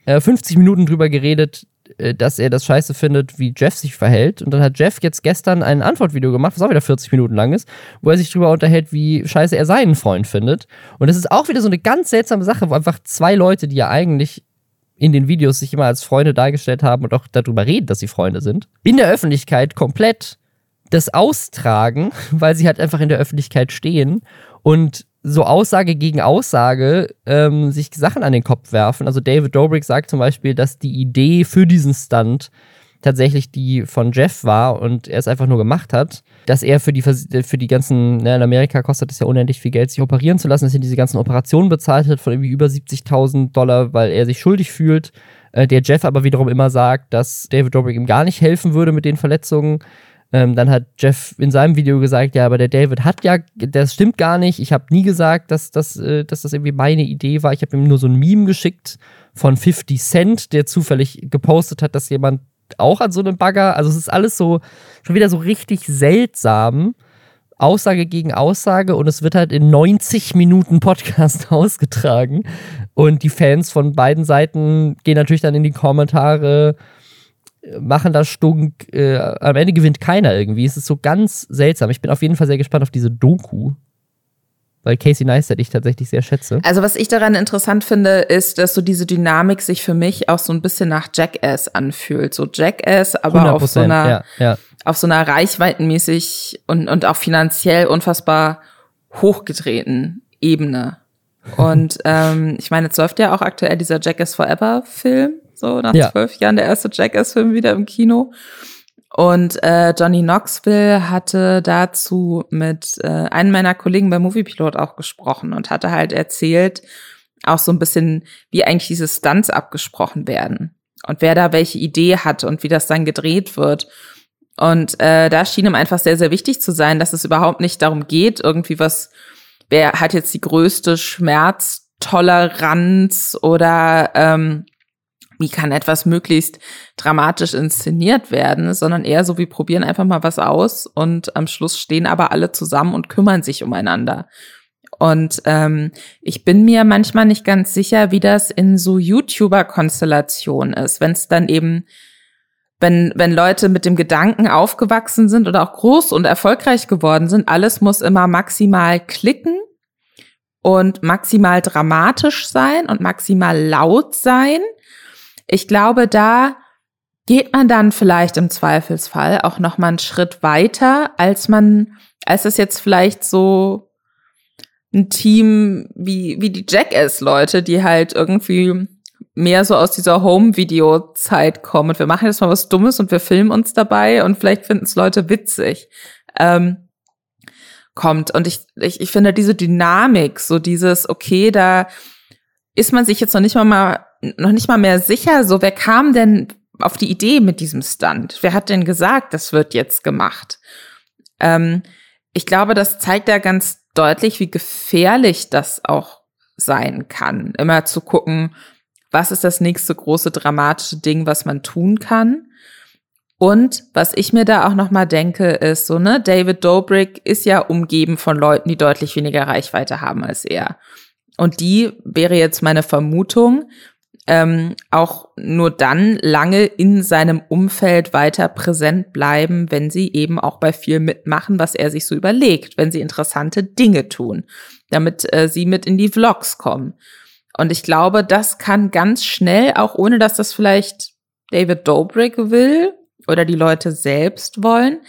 äh, 50 Minuten drüber geredet, dass er das scheiße findet, wie Jeff sich verhält. Und dann hat Jeff jetzt gestern ein Antwortvideo gemacht, was auch wieder 40 Minuten lang ist, wo er sich darüber unterhält, wie scheiße er seinen Freund findet. Und das ist auch wieder so eine ganz seltsame Sache, wo einfach zwei Leute, die ja eigentlich in den Videos sich immer als Freunde dargestellt haben und auch darüber reden, dass sie Freunde sind, in der Öffentlichkeit komplett das austragen, weil sie halt einfach in der Öffentlichkeit stehen und so Aussage gegen Aussage ähm, sich Sachen an den Kopf werfen. Also David Dobrik sagt zum Beispiel, dass die Idee für diesen Stunt tatsächlich die von Jeff war und er es einfach nur gemacht hat, dass er für die, für die ganzen, ne, in Amerika kostet es ja unendlich viel Geld, sich operieren zu lassen, dass er diese ganzen Operationen bezahlt hat von irgendwie über 70.000 Dollar, weil er sich schuldig fühlt. Äh, der Jeff aber wiederum immer sagt, dass David Dobrik ihm gar nicht helfen würde mit den Verletzungen. Ähm, dann hat Jeff in seinem Video gesagt, ja, aber der David hat ja, das stimmt gar nicht. Ich habe nie gesagt, dass, dass, äh, dass das irgendwie meine Idee war. Ich habe ihm nur so ein Meme geschickt von 50 Cent, der zufällig gepostet hat, dass jemand auch an so einem Bagger. Also es ist alles so schon wieder so richtig seltsam. Aussage gegen Aussage und es wird halt in 90 Minuten Podcast ausgetragen. Und die Fans von beiden Seiten gehen natürlich dann in die Kommentare, machen da stunk. Äh, am Ende gewinnt keiner irgendwie. Es ist so ganz seltsam. Ich bin auf jeden Fall sehr gespannt auf diese Doku weil Casey Neistat ich tatsächlich sehr schätze. Also was ich daran interessant finde, ist, dass so diese Dynamik sich für mich auch so ein bisschen nach Jackass anfühlt. So Jackass, aber auf so einer, ja, ja. auf so einer reichweitenmäßig und, und auch finanziell unfassbar hochgetreten Ebene. Und ähm, ich meine, jetzt läuft ja auch aktuell dieser Jackass Forever Film, so nach ja. zwölf Jahren der erste Jackass-Film wieder im Kino. Und äh, Johnny Knoxville hatte dazu mit äh, einem meiner Kollegen bei Moviepilot auch gesprochen und hatte halt erzählt, auch so ein bisschen, wie eigentlich diese Stunts abgesprochen werden und wer da welche Idee hat und wie das dann gedreht wird. Und äh, da schien ihm einfach sehr, sehr wichtig zu sein, dass es überhaupt nicht darum geht, irgendwie was, wer hat jetzt die größte Schmerztoleranz oder ähm, wie kann etwas möglichst dramatisch inszeniert werden, sondern eher so, wir probieren einfach mal was aus und am Schluss stehen aber alle zusammen und kümmern sich umeinander. Und ähm, ich bin mir manchmal nicht ganz sicher, wie das in so YouTuber-Konstellationen ist, wenn es dann eben, wenn, wenn Leute mit dem Gedanken aufgewachsen sind oder auch groß und erfolgreich geworden sind, alles muss immer maximal klicken und maximal dramatisch sein und maximal laut sein ich glaube, da geht man dann vielleicht im Zweifelsfall auch noch mal einen Schritt weiter, als man, als es jetzt vielleicht so ein Team wie, wie die Jackass-Leute, die halt irgendwie mehr so aus dieser Home-Video-Zeit kommen. Und wir machen jetzt mal was Dummes und wir filmen uns dabei und vielleicht finden es Leute witzig. Ähm, kommt. Und ich, ich, ich finde diese Dynamik, so dieses, okay, da ist man sich jetzt noch nicht mal, mal noch nicht mal mehr sicher, so wer kam denn auf die Idee mit diesem Stunt? Wer hat denn gesagt, das wird jetzt gemacht? Ähm, ich glaube, das zeigt ja ganz deutlich, wie gefährlich das auch sein kann. Immer zu gucken, was ist das nächste große dramatische Ding, was man tun kann. Und was ich mir da auch noch mal denke, ist so, ne, David Dobrik ist ja umgeben von Leuten, die deutlich weniger Reichweite haben als er. Und die wäre jetzt meine Vermutung, ähm, auch nur dann lange in seinem Umfeld weiter präsent bleiben, wenn sie eben auch bei viel mitmachen, was er sich so überlegt, wenn sie interessante Dinge tun, damit äh, sie mit in die Vlogs kommen. Und ich glaube, das kann ganz schnell, auch ohne dass das vielleicht David Dobrik will oder die Leute selbst wollen,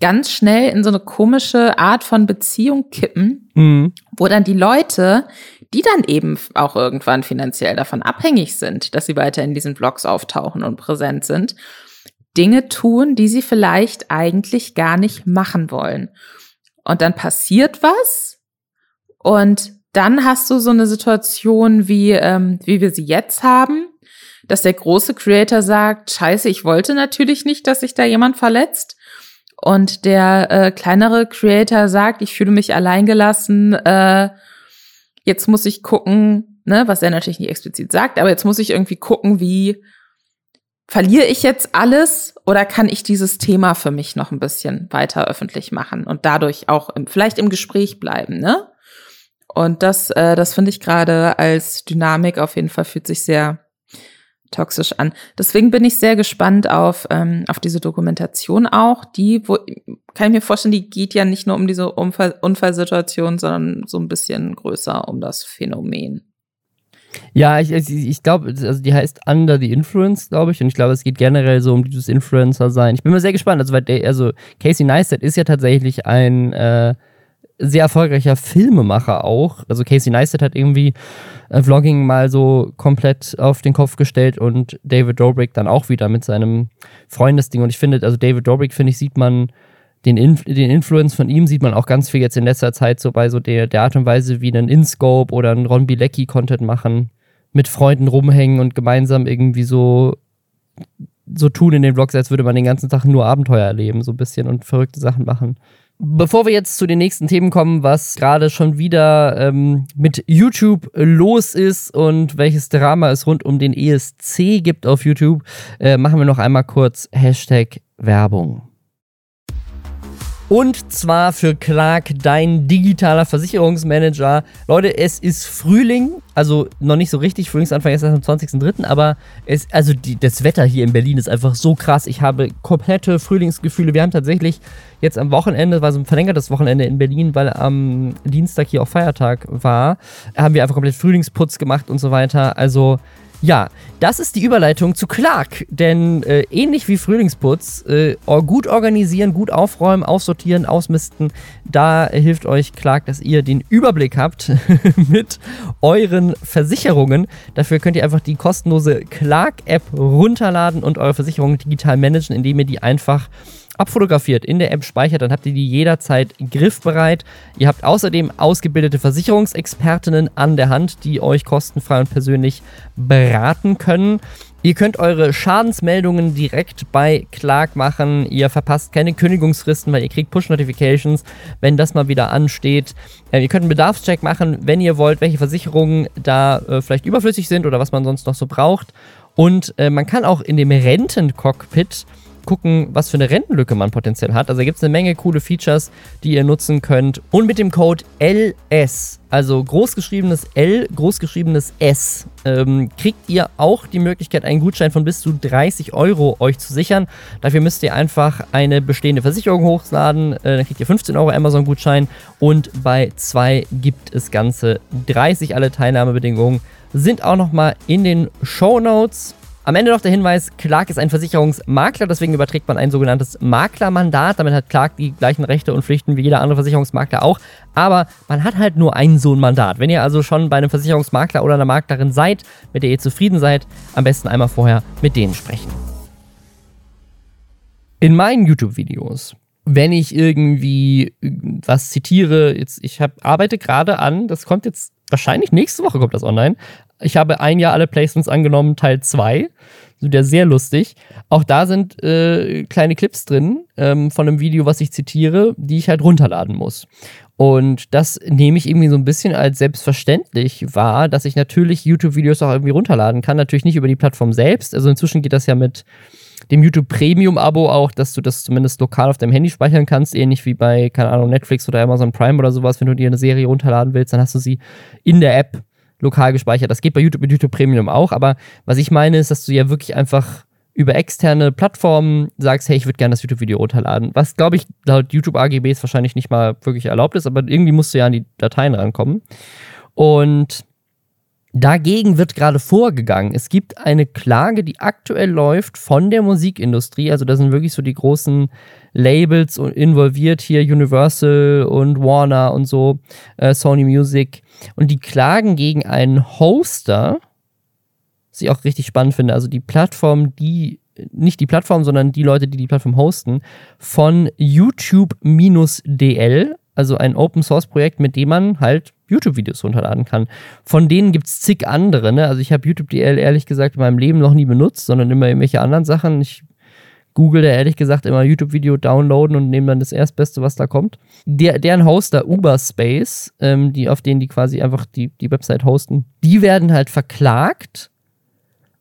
ganz schnell in so eine komische Art von Beziehung kippen, mhm. wo dann die Leute, die dann eben auch irgendwann finanziell davon abhängig sind, dass sie weiter in diesen Blogs auftauchen und präsent sind, Dinge tun, die sie vielleicht eigentlich gar nicht machen wollen. Und dann passiert was und dann hast du so eine Situation, wie, ähm, wie wir sie jetzt haben, dass der große Creator sagt, scheiße, ich wollte natürlich nicht, dass sich da jemand verletzt. Und der äh, kleinere Creator sagt, ich fühle mich alleingelassen, äh, jetzt muss ich gucken, ne, was er natürlich nicht explizit sagt, aber jetzt muss ich irgendwie gucken, wie verliere ich jetzt alles oder kann ich dieses Thema für mich noch ein bisschen weiter öffentlich machen und dadurch auch im, vielleicht im Gespräch bleiben, ne? Und das, äh, das finde ich gerade als Dynamik auf jeden Fall fühlt sich sehr toxisch an. Deswegen bin ich sehr gespannt auf, ähm, auf diese Dokumentation auch. Die, wo, kann ich mir vorstellen, die geht ja nicht nur um diese Unfall, Unfallsituation, sondern so ein bisschen größer um das Phänomen. Ja, ich, ich, ich glaube, also die heißt Under the Influence, glaube ich. Und ich glaube, es geht generell so um dieses Influencer-Sein. Ich bin mal sehr gespannt. Also, weil der, also Casey Neistat ist ja tatsächlich ein äh, sehr erfolgreicher Filmemacher auch. Also Casey Neistat hat irgendwie äh, Vlogging mal so komplett auf den Kopf gestellt und David Dobrik dann auch wieder mit seinem Freundesding. Und ich finde, also David Dobrik, finde ich, sieht man den, Inf den Influence von ihm sieht man auch ganz viel jetzt in letzter Zeit so bei so der, der Art und Weise, wie ein InScope oder ein Ron Bilecki Content machen, mit Freunden rumhängen und gemeinsam irgendwie so so tun in den Vlogs, als würde man den ganzen Tag nur Abenteuer erleben, so ein bisschen und verrückte Sachen machen. Bevor wir jetzt zu den nächsten Themen kommen, was gerade schon wieder ähm, mit YouTube los ist und welches Drama es rund um den ESC gibt auf YouTube, äh, machen wir noch einmal kurz Hashtag Werbung. Und zwar für Clark, dein digitaler Versicherungsmanager. Leute, es ist Frühling, also noch nicht so richtig, Frühlingsanfang ist erst am 20.03., aber es, also die, das Wetter hier in Berlin ist einfach so krass. Ich habe komplette Frühlingsgefühle. Wir haben tatsächlich jetzt am Wochenende, war so ein verlängertes Wochenende in Berlin, weil am Dienstag hier auch Feiertag war, haben wir einfach komplett Frühlingsputz gemacht und so weiter. Also ja, das ist die Überleitung zu Clark, denn äh, ähnlich wie Frühlingsputz, äh, gut organisieren, gut aufräumen, aussortieren, ausmisten, da hilft euch Clark, dass ihr den Überblick habt mit euren Versicherungen. Dafür könnt ihr einfach die kostenlose Clark-App runterladen und eure Versicherungen digital managen, indem ihr die einfach abfotografiert, in der App speichert, dann habt ihr die jederzeit griffbereit. Ihr habt außerdem ausgebildete Versicherungsexpertinnen an der Hand, die euch kostenfrei und persönlich beraten können. Ihr könnt eure Schadensmeldungen direkt bei Clark machen. Ihr verpasst keine Kündigungsfristen, weil ihr kriegt Push-Notifications, wenn das mal wieder ansteht. Äh, ihr könnt einen Bedarfscheck machen, wenn ihr wollt, welche Versicherungen da äh, vielleicht überflüssig sind oder was man sonst noch so braucht. Und äh, man kann auch in dem Rentencockpit gucken, was für eine Rentenlücke man potenziell hat. Also da gibt es eine Menge coole Features, die ihr nutzen könnt. Und mit dem Code LS, also großgeschriebenes L, großgeschriebenes S, ähm, kriegt ihr auch die Möglichkeit, einen Gutschein von bis zu 30 Euro euch zu sichern. Dafür müsst ihr einfach eine bestehende Versicherung hochladen. Äh, dann kriegt ihr 15 Euro Amazon-Gutschein und bei zwei gibt es ganze 30. Alle Teilnahmebedingungen sind auch nochmal in den Show Notes. Am Ende noch der Hinweis, Clark ist ein Versicherungsmakler, deswegen überträgt man ein sogenanntes Maklermandat. Damit hat Clark die gleichen Rechte und Pflichten wie jeder andere Versicherungsmakler auch. Aber man hat halt nur ein so ein Mandat. Wenn ihr also schon bei einem Versicherungsmakler oder einer Maklerin seid, mit der ihr zufrieden seid, am besten einmal vorher mit denen sprechen. In meinen YouTube-Videos wenn ich irgendwie was zitiere, jetzt, ich hab, arbeite gerade an, das kommt jetzt wahrscheinlich nächste Woche kommt das online, ich habe ein Jahr alle Placements angenommen, Teil 2. Der sehr lustig. Auch da sind äh, kleine Clips drin ähm, von einem Video, was ich zitiere, die ich halt runterladen muss. Und das nehme ich irgendwie so ein bisschen als selbstverständlich wahr, dass ich natürlich YouTube-Videos auch irgendwie runterladen kann. Natürlich nicht über die Plattform selbst. Also inzwischen geht das ja mit dem YouTube Premium-Abo auch, dass du das zumindest lokal auf deinem Handy speichern kannst, ähnlich wie bei, keine Ahnung, Netflix oder Amazon Prime oder sowas. Wenn du dir eine Serie runterladen willst, dann hast du sie in der App lokal gespeichert. Das geht bei YouTube mit YouTube Premium auch, aber was ich meine ist, dass du ja wirklich einfach über externe Plattformen sagst, hey, ich würde gerne das YouTube-Video runterladen. Was, glaube ich, laut YouTube AGBs wahrscheinlich nicht mal wirklich erlaubt ist, aber irgendwie musst du ja an die Dateien rankommen. Und dagegen wird gerade vorgegangen. Es gibt eine Klage, die aktuell läuft von der Musikindustrie. Also da sind wirklich so die großen Labels involviert hier, Universal und Warner und so, äh, Sony Music. Und die klagen gegen einen Hoster, was ich auch richtig spannend finde, also die Plattform, die, nicht die Plattform, sondern die Leute, die die Plattform hosten, von YouTube-DL, also ein Open Source Projekt, mit dem man halt YouTube-Videos runterladen kann. Von denen gibt es zig andere. Ne? Also ich habe YouTube-DL ehrlich gesagt in meinem Leben noch nie benutzt, sondern immer irgendwelche anderen Sachen. Ich google da ehrlich gesagt immer YouTube-Video downloaden und nehme dann das Erstbeste, was da kommt. Der, deren Hoster Uberspace, ähm, die, auf denen die quasi einfach die, die Website hosten, die werden halt verklagt,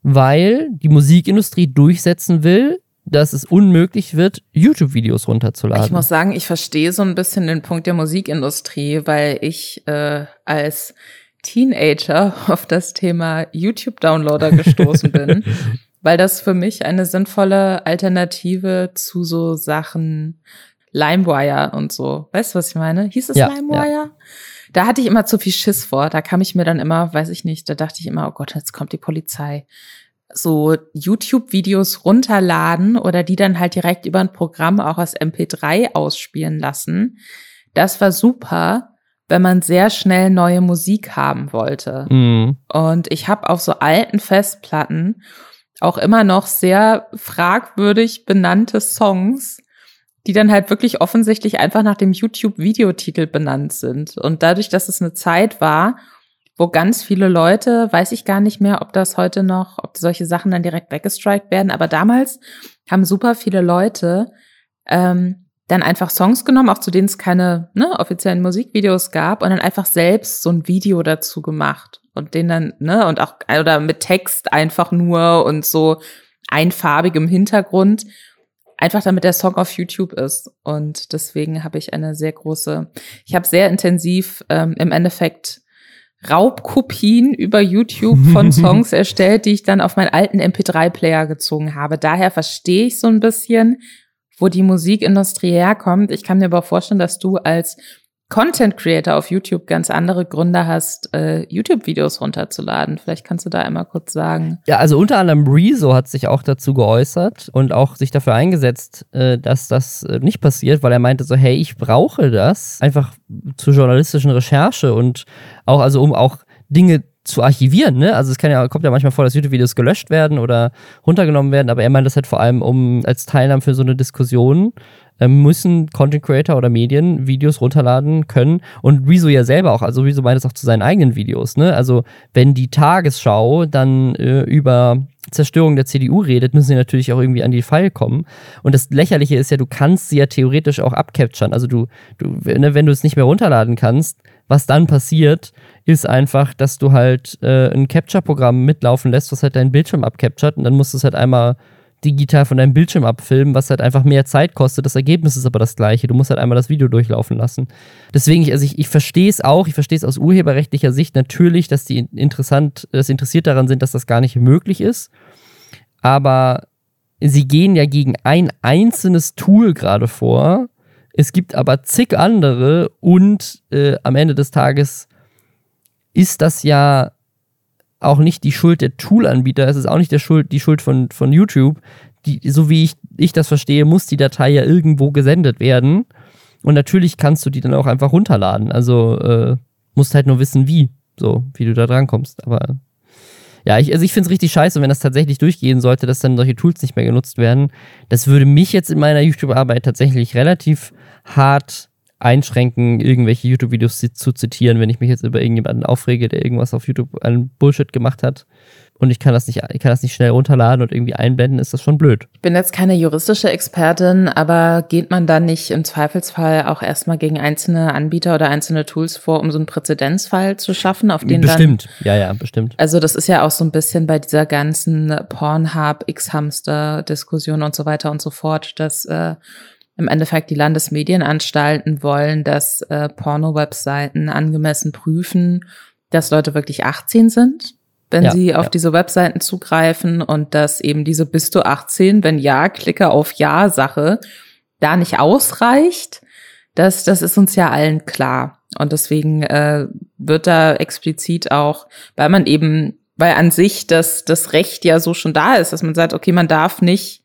weil die Musikindustrie durchsetzen will, dass es unmöglich wird, YouTube-Videos runterzuladen. Ich muss sagen, ich verstehe so ein bisschen den Punkt der Musikindustrie, weil ich äh, als Teenager auf das Thema YouTube-Downloader gestoßen bin, weil das für mich eine sinnvolle Alternative zu so Sachen LimeWire und so. Weißt du, was ich meine? Hieß es Ja, LimeWire? ja. Da hatte ich immer zu viel Schiss vor. Da kam ich mir dann immer, weiß ich nicht, da dachte ich immer, oh Gott, jetzt kommt die Polizei. So YouTube-Videos runterladen oder die dann halt direkt über ein Programm auch als MP3 ausspielen lassen. Das war super, wenn man sehr schnell neue Musik haben wollte. Mhm. Und ich habe auf so alten Festplatten auch immer noch sehr fragwürdig benannte Songs, die dann halt wirklich offensichtlich einfach nach dem YouTube-Videotitel benannt sind. Und dadurch, dass es eine Zeit war, wo ganz viele Leute, weiß ich gar nicht mehr, ob das heute noch, ob solche Sachen dann direkt weggestrikt werden, aber damals haben super viele Leute ähm, dann einfach Songs genommen, auch zu denen es keine ne, offiziellen Musikvideos gab, und dann einfach selbst so ein Video dazu gemacht und den dann, ne, und auch, oder mit Text einfach nur und so einfarbigem Hintergrund, einfach damit der Song auf YouTube ist. Und deswegen habe ich eine sehr große, ich habe sehr intensiv ähm, im Endeffekt Raubkopien über YouTube von Songs erstellt, die ich dann auf meinen alten MP3-Player gezogen habe. Daher verstehe ich so ein bisschen, wo die Musikindustrie herkommt. Ich kann mir aber vorstellen, dass du als Content Creator auf YouTube ganz andere Gründe hast, äh, YouTube-Videos runterzuladen. Vielleicht kannst du da einmal kurz sagen. Ja, also unter anderem Rezo hat sich auch dazu geäußert und auch sich dafür eingesetzt, äh, dass das äh, nicht passiert, weil er meinte so, hey, ich brauche das einfach zur journalistischen Recherche und auch, also um auch Dinge zu archivieren, ne? Also es kann ja, kommt ja manchmal vor, dass YouTube-Videos gelöscht werden oder runtergenommen werden, aber er meint das halt vor allem um als Teilnahme für so eine Diskussion müssen Content Creator oder Medien Videos runterladen können und Rezo ja selber auch, also Rezo meint es auch zu seinen eigenen Videos, ne? Also wenn die Tagesschau dann äh, über Zerstörung der CDU redet, müssen sie natürlich auch irgendwie an die Fall kommen. Und das Lächerliche ist ja, du kannst sie ja theoretisch auch abcapturen. Also du, du ne, wenn du es nicht mehr runterladen kannst, was dann passiert, ist einfach, dass du halt äh, ein Capture-Programm mitlaufen lässt, was halt deinen Bildschirm abcapturet und dann musst du es halt einmal digital von deinem Bildschirm abfilmen, was halt einfach mehr Zeit kostet. Das Ergebnis ist aber das gleiche. Du musst halt einmal das Video durchlaufen lassen. Deswegen, also ich, ich verstehe es auch, ich verstehe es aus urheberrechtlicher Sicht natürlich, dass die interessant, dass sie interessiert daran sind, dass das gar nicht möglich ist. Aber sie gehen ja gegen ein einzelnes Tool gerade vor. Es gibt aber zig andere und äh, am Ende des Tages ist das ja auch nicht die Schuld der Tool-Anbieter, es ist auch nicht der Schuld, die Schuld von, von YouTube. Die, so wie ich, ich das verstehe, muss die Datei ja irgendwo gesendet werden. Und natürlich kannst du die dann auch einfach runterladen. Also äh, musst halt nur wissen, wie, so, wie du da dran kommst. Aber ja, ich, also ich finde es richtig scheiße, wenn das tatsächlich durchgehen sollte, dass dann solche Tools nicht mehr genutzt werden. Das würde mich jetzt in meiner YouTube-Arbeit tatsächlich relativ hart einschränken, irgendwelche YouTube-Videos zu zitieren, wenn ich mich jetzt über irgendjemanden aufrege, der irgendwas auf YouTube an Bullshit gemacht hat und ich kann das nicht, ich kann das nicht schnell runterladen und irgendwie einblenden, ist das schon blöd. Ich bin jetzt keine juristische Expertin, aber geht man dann nicht im Zweifelsfall auch erstmal gegen einzelne Anbieter oder einzelne Tools vor, um so einen Präzedenzfall zu schaffen, auf den bestimmt. dann. ja, ja, bestimmt. Also das ist ja auch so ein bisschen bei dieser ganzen Pornhub, X-Hamster-Diskussion und so weiter und so fort, dass äh, im Endeffekt die Landesmedienanstalten wollen, dass äh, Porno-Webseiten angemessen prüfen, dass Leute wirklich 18 sind, wenn ja, sie auf ja. diese Webseiten zugreifen und dass eben diese bist du 18, wenn ja, klicke auf Ja Sache da nicht ausreicht. Das, das ist uns ja allen klar. Und deswegen äh, wird da explizit auch, weil man eben, weil an sich das, das Recht ja so schon da ist, dass man sagt, okay, man darf nicht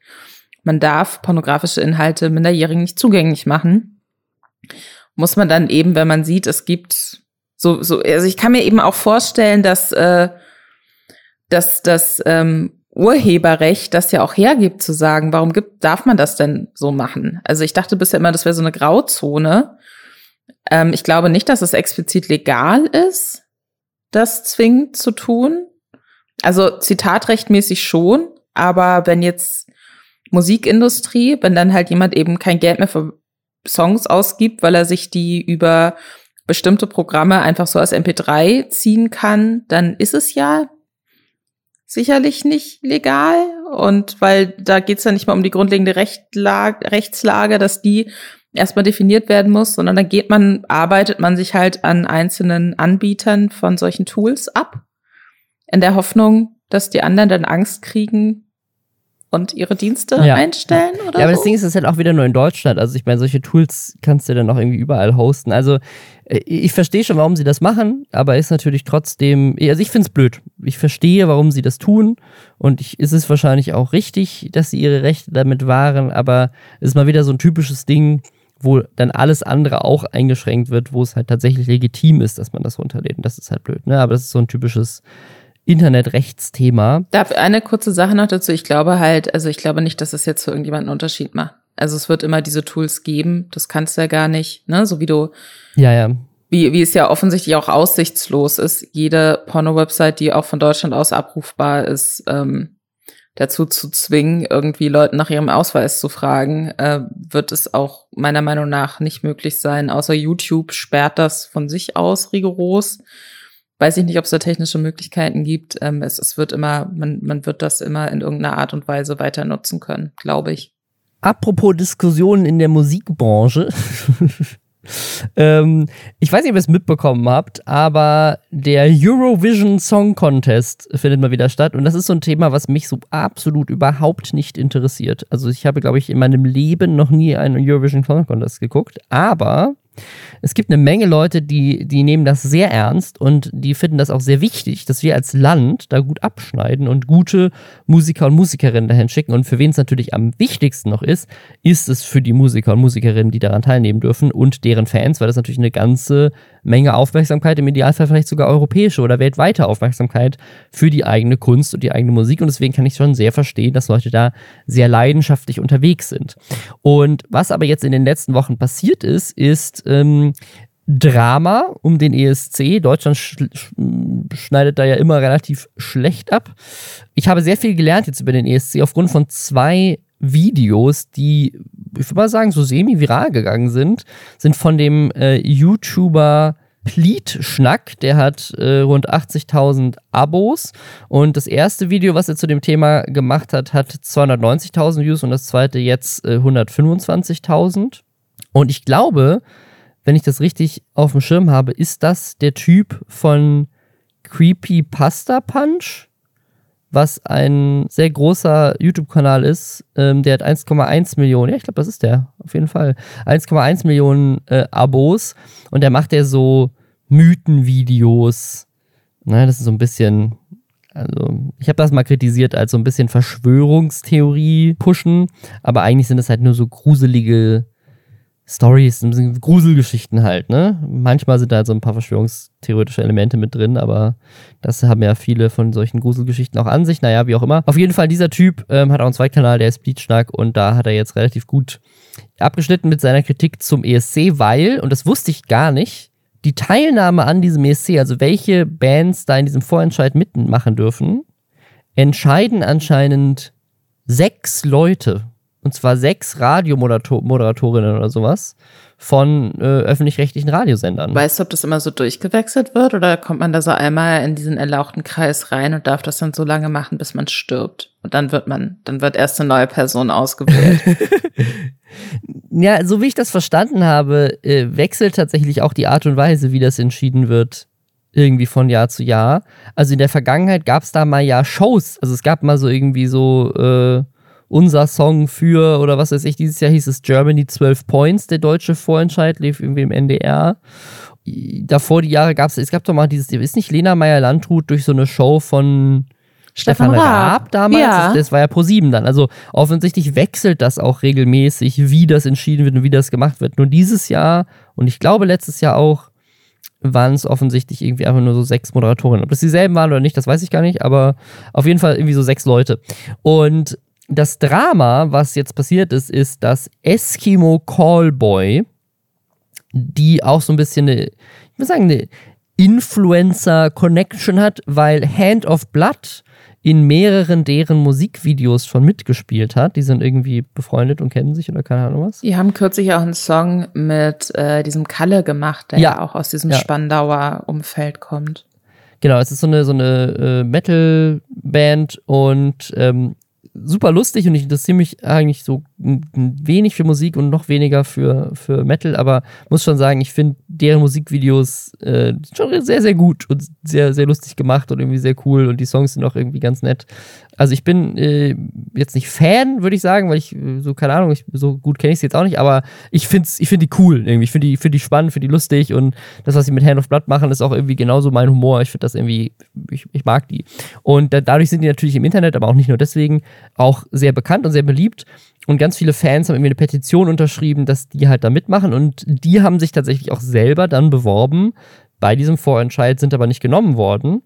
man darf pornografische Inhalte Minderjährigen nicht zugänglich machen, muss man dann eben, wenn man sieht, es gibt so, so, also ich kann mir eben auch vorstellen, dass, äh, dass das ähm, Urheberrecht das ja auch hergibt, zu sagen, warum gibt, darf man das denn so machen? Also ich dachte bisher immer, das wäre so eine Grauzone. Ähm, ich glaube nicht, dass es explizit legal ist, das zwingend zu tun. Also zitatrechtmäßig schon, aber wenn jetzt Musikindustrie, wenn dann halt jemand eben kein Geld mehr für Songs ausgibt, weil er sich die über bestimmte Programme einfach so als MP3 ziehen kann, dann ist es ja sicherlich nicht legal. Und weil da geht's ja nicht mal um die grundlegende Rechtslage, Rechtslage, dass die erstmal definiert werden muss, sondern da geht man, arbeitet man sich halt an einzelnen Anbietern von solchen Tools ab, in der Hoffnung, dass die anderen dann Angst kriegen, und ihre Dienste ja. einstellen oder Ja, aber so? das Ding ist, das ist halt auch wieder nur in Deutschland. Also ich meine, solche Tools kannst du dann auch irgendwie überall hosten. Also äh, ich verstehe schon, warum sie das machen, aber ist natürlich trotzdem, also ich finde es blöd. Ich verstehe, warum sie das tun und ich, ist es wahrscheinlich auch richtig, dass sie ihre Rechte damit wahren, aber es ist mal wieder so ein typisches Ding, wo dann alles andere auch eingeschränkt wird, wo es halt tatsächlich legitim ist, dass man das runterlädt. Und das ist halt blöd, ne? Aber das ist so ein typisches Internetrechtsthema. Darf eine kurze Sache noch dazu? Ich glaube halt, also ich glaube nicht, dass es jetzt für irgendjemanden einen Unterschied macht. Also es wird immer diese Tools geben, das kannst du ja gar nicht, ne? So wie du. Ja, ja. Wie, wie es ja offensichtlich auch aussichtslos ist, jede Porno-Website, die auch von Deutschland aus abrufbar ist, ähm, dazu zu zwingen, irgendwie Leuten nach ihrem Ausweis zu fragen, äh, wird es auch meiner Meinung nach nicht möglich sein. Außer YouTube sperrt das von sich aus rigoros weiß ich nicht, ob es da technische Möglichkeiten gibt. Ähm, es, es wird immer, man, man wird das immer in irgendeiner Art und Weise weiter nutzen können, glaube ich. Apropos Diskussionen in der Musikbranche. ähm, ich weiß nicht, ob ihr es mitbekommen habt, aber der Eurovision Song Contest findet mal wieder statt. Und das ist so ein Thema, was mich so absolut überhaupt nicht interessiert. Also ich habe, glaube ich, in meinem Leben noch nie einen Eurovision Song Contest geguckt. Aber es gibt eine Menge Leute, die, die nehmen das sehr ernst und die finden das auch sehr wichtig, dass wir als Land da gut abschneiden und gute Musiker und Musikerinnen dahin schicken. Und für wen es natürlich am wichtigsten noch ist, ist es für die Musiker und Musikerinnen, die daran teilnehmen dürfen und deren Fans, weil das natürlich eine ganze Menge Aufmerksamkeit, im Idealfall vielleicht sogar europäische oder weltweite Aufmerksamkeit für die eigene Kunst und die eigene Musik. Und deswegen kann ich schon sehr verstehen, dass Leute da sehr leidenschaftlich unterwegs sind. Und was aber jetzt in den letzten Wochen passiert ist, ist, ähm, Drama um den ESC. Deutschland sch schneidet da ja immer relativ schlecht ab. Ich habe sehr viel gelernt jetzt über den ESC aufgrund von zwei Videos, die, ich würde mal sagen, so semi-viral gegangen sind, sind von dem äh, YouTuber Pleat Schnack, der hat äh, rund 80.000 Abos und das erste Video, was er zu dem Thema gemacht hat, hat 290.000 Views und das zweite jetzt äh, 125.000. Und ich glaube, wenn ich das richtig auf dem Schirm habe, ist das der Typ von Creepy Pasta Punch, was ein sehr großer YouTube-Kanal ist. Ähm, der hat 1,1 Millionen, ja, ich glaube, das ist der, auf jeden Fall. 1,1 Millionen äh, Abos und der macht ja so Mythenvideos. Ne, das ist so ein bisschen, also ich habe das mal kritisiert als so ein bisschen Verschwörungstheorie pushen, aber eigentlich sind es halt nur so gruselige Stories, Gruselgeschichten halt, ne? Manchmal sind da so ein paar verschwörungstheoretische Elemente mit drin, aber das haben ja viele von solchen Gruselgeschichten auch an sich. Naja, wie auch immer. Auf jeden Fall, dieser Typ ähm, hat auch einen Zweitkanal, der ist Bleachschnack und da hat er jetzt relativ gut abgeschnitten mit seiner Kritik zum ESC, weil, und das wusste ich gar nicht, die Teilnahme an diesem ESC, also welche Bands da in diesem Vorentscheid mitmachen dürfen, entscheiden anscheinend sechs Leute und zwar sechs Radiomoderatorinnen oder sowas von äh, öffentlich-rechtlichen Radiosendern. Weißt du, ob das immer so durchgewechselt wird oder kommt man da so einmal in diesen erlauchten Kreis rein und darf das dann so lange machen, bis man stirbt? Und dann wird man, dann wird erst eine neue Person ausgewählt. ja, so wie ich das verstanden habe, äh, wechselt tatsächlich auch die Art und Weise, wie das entschieden wird, irgendwie von Jahr zu Jahr. Also in der Vergangenheit gab es da mal ja Shows. Also es gab mal so irgendwie so äh, unser Song für, oder was weiß ich, dieses Jahr hieß es Germany 12 Points, der deutsche Vorentscheid, lief irgendwie im NDR. Davor die Jahre gab es, es gab doch mal dieses, ist nicht Lena Meyer-Landrut durch so eine Show von Stefan, Raab. Raab damals, ja. das, das, war ja pro sieben dann. Also offensichtlich wechselt das auch regelmäßig, wie das entschieden wird und wie das gemacht wird. Nur dieses Jahr und ich glaube letztes Jahr auch, waren es offensichtlich irgendwie einfach nur so sechs Moderatorinnen. Ob das dieselben waren oder nicht, das weiß ich gar nicht, aber auf jeden Fall irgendwie so sechs Leute. Und das Drama, was jetzt passiert ist, ist, dass Eskimo Callboy, die auch so ein bisschen eine, ich würde sagen, eine Influencer-Connection hat, weil Hand of Blood in mehreren deren Musikvideos schon mitgespielt hat. Die sind irgendwie befreundet und kennen sich oder keine Ahnung was. Die haben kürzlich auch einen Song mit äh, diesem Kalle gemacht, der ja, ja auch aus diesem ja. Spandauer Umfeld kommt. Genau, es ist so eine, so eine äh, Metal-Band und ähm, super lustig und ich interessiere mich eigentlich so wenig für Musik und noch weniger für, für Metal, aber muss schon sagen, ich finde deren Musikvideos äh, schon sehr, sehr gut und sehr, sehr lustig gemacht und irgendwie sehr cool und die Songs sind auch irgendwie ganz nett. Also ich bin äh, jetzt nicht Fan, würde ich sagen, weil ich äh, so, keine Ahnung, ich, so gut kenne ich sie jetzt auch nicht, aber ich finde ich find die cool irgendwie. Ich finde die, find die spannend, finde die lustig und das, was sie mit Hand of Blood machen, ist auch irgendwie genauso mein Humor. Ich finde das irgendwie, ich, ich mag die. Und da, dadurch sind die natürlich im Internet, aber auch nicht nur deswegen, auch sehr bekannt und sehr beliebt. Und ganz viele Fans haben irgendwie eine Petition unterschrieben, dass die halt da mitmachen und die haben sich tatsächlich auch selber dann beworben bei diesem Vorentscheid, sind aber nicht genommen worden.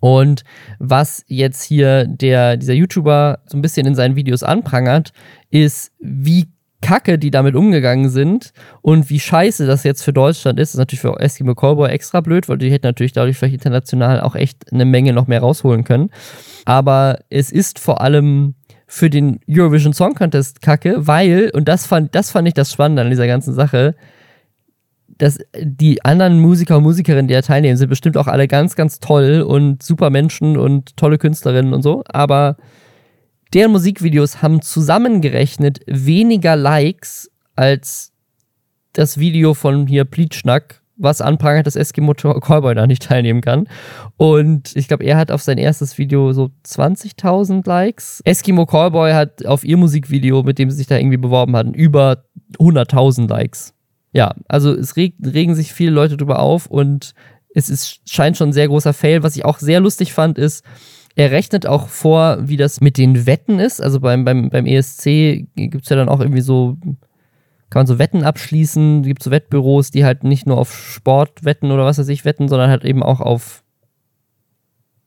Und was jetzt hier der, dieser YouTuber so ein bisschen in seinen Videos anprangert, ist, wie kacke die damit umgegangen sind und wie scheiße das jetzt für Deutschland ist. Das ist natürlich für Eskimo Callboy extra blöd, weil die hätten natürlich dadurch vielleicht international auch echt eine Menge noch mehr rausholen können. Aber es ist vor allem für den Eurovision Song Contest kacke, weil, und das fand, das fand ich das Spannende an dieser ganzen Sache, dass die anderen Musiker und Musikerinnen, die da teilnehmen, sind bestimmt auch alle ganz, ganz toll und super Menschen und tolle Künstlerinnen und so, aber deren Musikvideos haben zusammengerechnet weniger Likes als das Video von hier Pleatschnack, was anprangert, dass Eskimo Callboy da nicht teilnehmen kann. Und ich glaube, er hat auf sein erstes Video so 20.000 Likes. Eskimo Callboy hat auf ihr Musikvideo, mit dem sie sich da irgendwie beworben hatten, über 100.000 Likes ja, also es reg, regen sich viele Leute drüber auf und es ist, scheint schon ein sehr großer Fail. Was ich auch sehr lustig fand, ist, er rechnet auch vor, wie das mit den Wetten ist. Also beim, beim, beim ESC gibt es ja dann auch irgendwie so, kann man so Wetten abschließen. Es gibt so Wettbüros, die halt nicht nur auf Sport wetten oder was weiß ich wetten, sondern halt eben auch auf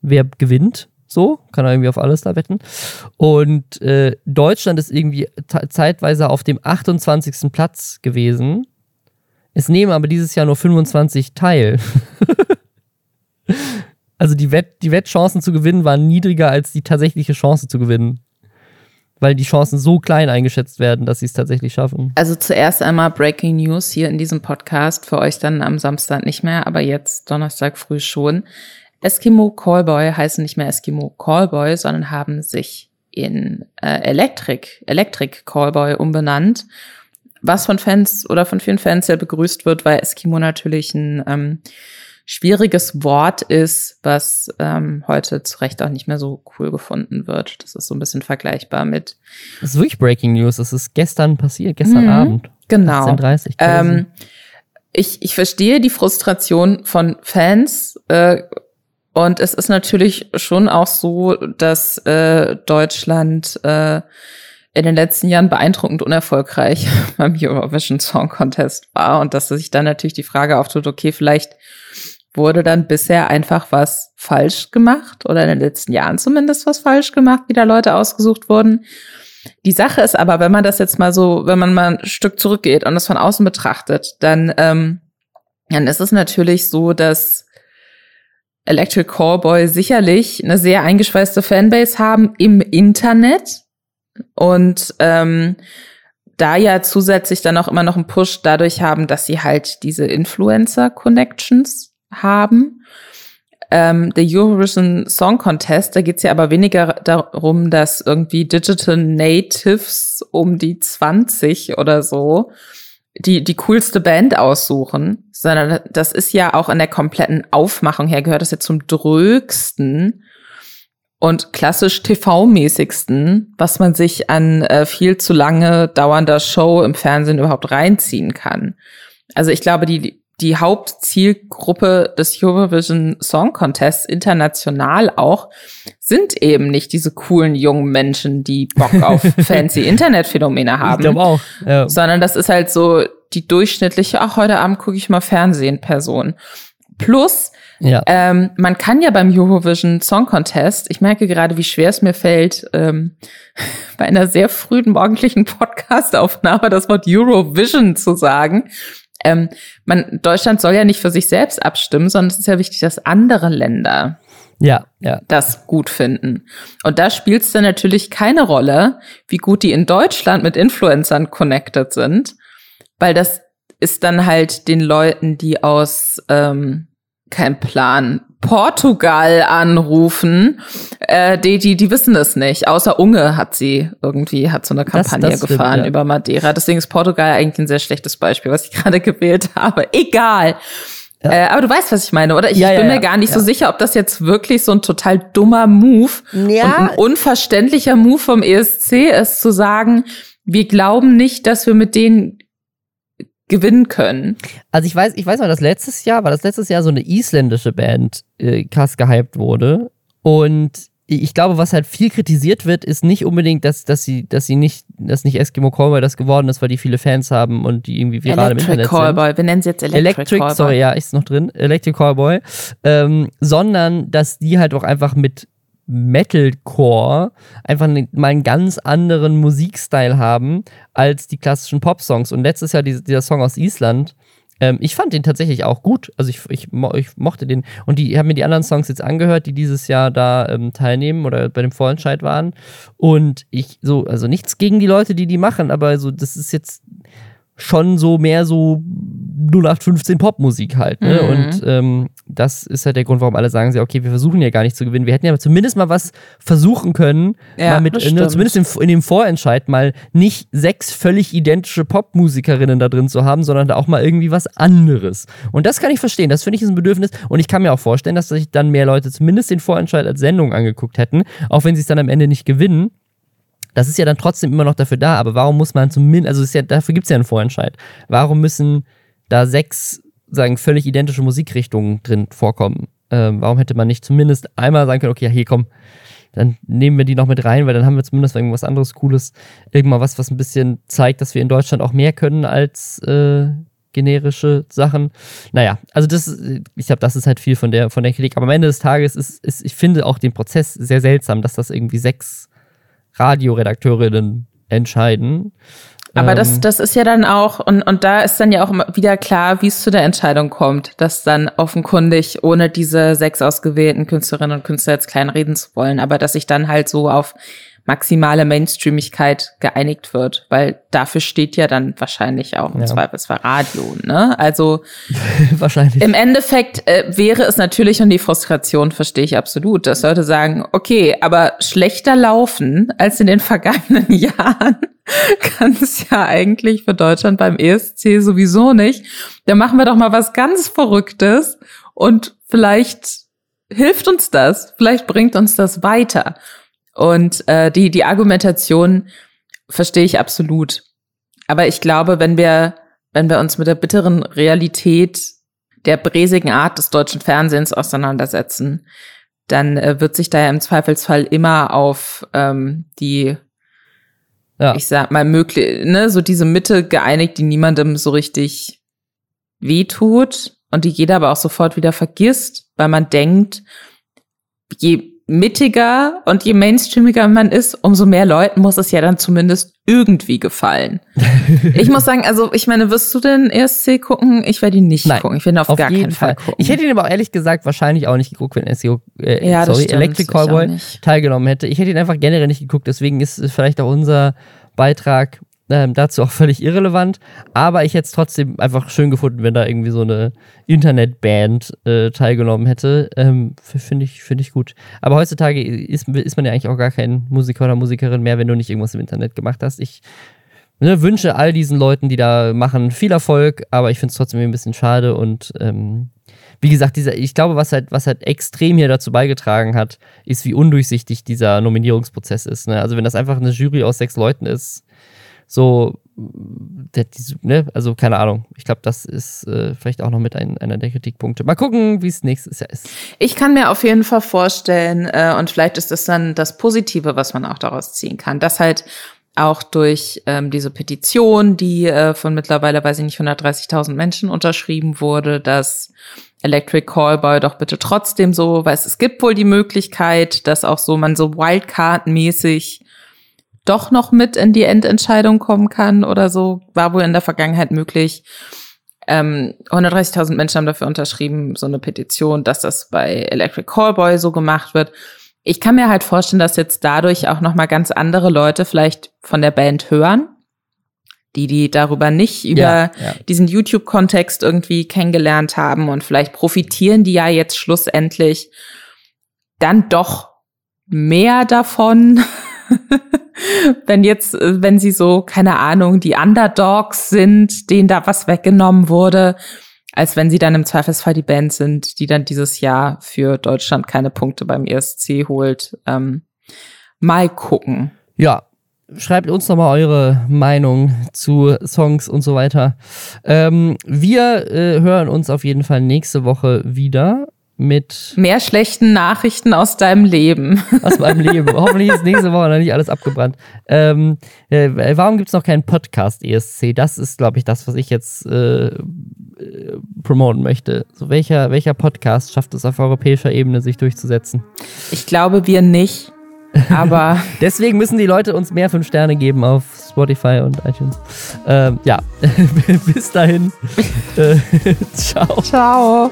wer gewinnt. So, kann er irgendwie auf alles da wetten. Und äh, Deutschland ist irgendwie zeitweise auf dem 28. Platz gewesen es nehmen aber dieses Jahr nur 25 teil. also die, Wett, die Wettchancen zu gewinnen waren niedriger als die tatsächliche Chance zu gewinnen. Weil die Chancen so klein eingeschätzt werden, dass sie es tatsächlich schaffen. Also zuerst einmal Breaking News hier in diesem Podcast, für euch dann am Samstag nicht mehr, aber jetzt Donnerstag früh schon. Eskimo Callboy heißen nicht mehr Eskimo Callboy, sondern haben sich in äh, Electric, Electric Callboy umbenannt was von Fans oder von vielen Fans sehr begrüßt wird, weil Eskimo natürlich ein ähm, schwieriges Wort ist, was ähm, heute zu Recht auch nicht mehr so cool gefunden wird. Das ist so ein bisschen vergleichbar mit. Das ist wirklich Breaking News. Das ist gestern passiert, gestern mhm, Abend. Genau. 18.30 ähm, ich, ich verstehe die Frustration von Fans. Äh, und es ist natürlich schon auch so, dass äh, Deutschland äh, in den letzten Jahren beeindruckend unerfolgreich beim Eurovision Song Contest war und dass sich dann natürlich die Frage auftut, okay, vielleicht wurde dann bisher einfach was falsch gemacht oder in den letzten Jahren zumindest was falsch gemacht, wie da Leute ausgesucht wurden. Die Sache ist aber, wenn man das jetzt mal so, wenn man mal ein Stück zurückgeht und das von außen betrachtet, dann, ähm, dann ist es natürlich so, dass Electric Callboy sicherlich eine sehr eingeschweißte Fanbase haben im Internet, und ähm, da ja zusätzlich dann auch immer noch einen Push dadurch haben, dass sie halt diese Influencer-Connections haben. Ähm, der Eurovision Song Contest, da geht's ja aber weniger darum, dass irgendwie Digital Natives um die 20 oder so die, die coolste Band aussuchen, sondern das ist ja auch in der kompletten Aufmachung her, gehört das ja zum drögsten und klassisch TV-mäßigsten, was man sich an äh, viel zu lange dauernder Show im Fernsehen überhaupt reinziehen kann. Also ich glaube, die, die Hauptzielgruppe des Eurovision Song Contests international auch sind eben nicht diese coolen jungen Menschen, die Bock auf fancy Internetphänomene haben. Ich glaube auch. Ja. Sondern das ist halt so die durchschnittliche, ach, heute Abend gucke ich mal Fernsehen Person. Plus, ja. Ähm, man kann ja beim Eurovision Song Contest, ich merke gerade, wie schwer es mir fällt, ähm, bei einer sehr frühen morgendlichen Podcastaufnahme das Wort Eurovision zu sagen. Ähm, man, Deutschland soll ja nicht für sich selbst abstimmen, sondern es ist ja wichtig, dass andere Länder ja, ja. das gut finden. Und da spielt es dann natürlich keine Rolle, wie gut die in Deutschland mit Influencern connected sind, weil das ist dann halt den Leuten, die aus ähm, kein Plan Portugal anrufen. Äh, die, die, die wissen es nicht. Außer Unge hat sie irgendwie, hat so eine Kampagne das, das gefahren stimmt, ja. über Madeira. Deswegen ist Portugal eigentlich ein sehr schlechtes Beispiel, was ich gerade gewählt habe. Egal. Ja. Äh, aber du weißt, was ich meine, oder? Ich, ja, bin mir gar nicht so sicher, ob das jetzt wirklich so ein total dummer Move und ein unverständlicher Move vom ESC ist, zu sagen, wir glauben nicht, dass wir mit denen gewinnen können. Also ich weiß, ich weiß noch, dass letztes Jahr, war das letztes Jahr so eine isländische Band äh, krass gehypt wurde. Und ich glaube, was halt viel kritisiert wird, ist nicht unbedingt, dass, dass sie, dass sie nicht, dass nicht Eskimo Callboy das geworden ist, weil die viele Fans haben und die irgendwie viral Electric im Internet Callboy. sind. wir nennen sie jetzt Electric, Electric Callboy. sorry, ja, ist noch drin, Electric Callboy. Ähm, sondern, dass die halt auch einfach mit Metalcore einfach ne, mal einen ganz anderen Musikstyle haben als die klassischen Pop-Songs. Und letztes Jahr dieser, dieser Song aus Island, ähm, ich fand den tatsächlich auch gut. Also ich, ich, ich mochte den. Und die haben mir die anderen Songs jetzt angehört, die dieses Jahr da ähm, teilnehmen oder bei dem Vorentscheid waren. Und ich so, also nichts gegen die Leute, die die machen, aber so, das ist jetzt schon so mehr so 0815 Popmusik halt. Ne? Mhm. Und ähm, das ist halt der Grund, warum alle sagen, sie, okay, wir versuchen ja gar nicht zu gewinnen. Wir hätten ja zumindest mal was versuchen können, ja, mal mit, ne, zumindest in, in, dem Vorentscheid mal nicht sechs völlig identische Popmusikerinnen da drin zu haben, sondern da auch mal irgendwie was anderes. Und das kann ich verstehen. Das finde ich ist ein Bedürfnis. Und ich kann mir auch vorstellen, dass sich dann mehr Leute zumindest den Vorentscheid als Sendung angeguckt hätten, auch wenn sie es dann am Ende nicht gewinnen das ist ja dann trotzdem immer noch dafür da, aber warum muss man zumindest, also ist ja, dafür gibt es ja einen Vorentscheid. Warum müssen da sechs, sagen, völlig identische Musikrichtungen drin vorkommen? Ähm, warum hätte man nicht zumindest einmal sagen können, okay, hier komm, dann nehmen wir die noch mit rein, weil dann haben wir zumindest irgendwas anderes Cooles, irgendwann was, was ein bisschen zeigt, dass wir in Deutschland auch mehr können als äh, generische Sachen. Naja, also das, ich glaube, das ist halt viel von der, von der Kritik. Aber am Ende des Tages ist, ist, ich finde auch den Prozess sehr seltsam, dass das irgendwie sechs Radioredakteurinnen entscheiden. Aber ähm, das, das ist ja dann auch, und, und da ist dann ja auch wieder klar, wie es zu der Entscheidung kommt, dass dann offenkundig, ohne diese sechs ausgewählten Künstlerinnen und Künstler jetzt klein reden zu wollen, aber dass sich dann halt so auf maximale Mainstreamigkeit geeinigt wird, weil dafür steht ja dann wahrscheinlich auch im ja. Zweifelsfall Radio, ne? Also wahrscheinlich. Im Endeffekt äh, wäre es natürlich und die Frustration verstehe ich absolut, dass Leute sagen, okay, aber schlechter laufen als in den vergangenen Jahren kann es ja eigentlich für Deutschland beim ESC sowieso nicht. Da machen wir doch mal was ganz Verrücktes und vielleicht hilft uns das, vielleicht bringt uns das weiter. Und äh, die, die Argumentation verstehe ich absolut. Aber ich glaube, wenn wir, wenn wir uns mit der bitteren Realität der bräsigen Art des deutschen Fernsehens auseinandersetzen, dann äh, wird sich da ja im Zweifelsfall immer auf ähm, die, ja. ich sag mal, möglich, ne, so diese Mitte geeinigt, die niemandem so richtig wehtut und die jeder aber auch sofort wieder vergisst, weil man denkt, je mittiger und je mainstreamiger man ist, umso mehr Leuten muss es ja dann zumindest irgendwie gefallen. ich muss sagen, also ich meine, wirst du den ESC gucken? Ich werde ihn nicht Nein, gucken. Ich werde auf, auf gar keinen Fall. Fall gucken. Ich hätte ihn aber auch ehrlich gesagt wahrscheinlich auch nicht geguckt, wenn ESC, äh, ja, sorry, stimmt, Electric Callboy teilgenommen hätte. Ich hätte ihn einfach generell nicht geguckt, deswegen ist vielleicht auch unser Beitrag ähm, dazu auch völlig irrelevant. Aber ich hätte es trotzdem einfach schön gefunden, wenn da irgendwie so eine Internetband äh, teilgenommen hätte. Ähm, Finde ich, find ich gut. Aber heutzutage ist, ist man ja eigentlich auch gar kein Musiker oder Musikerin mehr, wenn du nicht irgendwas im Internet gemacht hast. Ich ne, wünsche all diesen Leuten, die da machen, viel Erfolg, aber ich finde es trotzdem ein bisschen schade und ähm, wie gesagt, dieser, ich glaube, was halt, was halt extrem hier dazu beigetragen hat, ist, wie undurchsichtig dieser Nominierungsprozess ist. Ne? Also, wenn das einfach eine Jury aus sechs Leuten ist, so, ne, also keine Ahnung. Ich glaube, das ist äh, vielleicht auch noch mit ein, einer der Kritikpunkte. Mal gucken, wie es nächstes Jahr ist. Ich kann mir auf jeden Fall vorstellen, äh, und vielleicht ist das dann das Positive, was man auch daraus ziehen kann, dass halt auch durch ähm, diese Petition, die äh, von mittlerweile, weiß ich nicht, 130.000 Menschen unterschrieben wurde, dass Electric Callboy doch bitte trotzdem so, weil es gibt wohl die Möglichkeit, dass auch so man so Wildcard-mäßig doch noch mit in die Endentscheidung kommen kann oder so, war wohl in der Vergangenheit möglich. Ähm, 130.000 Menschen haben dafür unterschrieben, so eine Petition, dass das bei Electric Callboy so gemacht wird. Ich kann mir halt vorstellen, dass jetzt dadurch auch noch mal ganz andere Leute vielleicht von der Band hören, die die darüber nicht über Ja, ja. diesen YouTube-Kontext irgendwie kennengelernt haben und vielleicht profitieren die ja jetzt schlussendlich dann doch mehr davon, wenn jetzt, äh, wenn sie so, keine Ahnung, die Underdogs sind, denen da was weggenommen wurde, als wenn sie dann im Zweifelsfall die Band sind, die dann dieses Jahr für Deutschland keine Punkte beim ESC holt. Ähm, mal gucken. Ja, schreibt uns noch mal eure Meinung zu Songs und so weiter. Ähm, wir äh, hören uns auf jeden Fall nächste Woche wieder mit Mehr schlechten Nachrichten aus deinem Leben. aus meinem Leben. Hoffentlich ist nächste Woche noch nicht alles abgebrannt. Ähm, äh, warum gibt es noch keinen Podcast ESC? Das ist, glaube ich, das, was ich jetzt äh, äh, promoten möchte. So welcher, welcher Podcast schafft es auf europäischer Ebene, sich durchzusetzen? Ich glaube, wir nicht. Aber Deswegen müssen die Leute uns mehr fünf Sterne geben auf Spotify und iTunes. Ähm, ja, bis dahin. äh, ciao. ciao.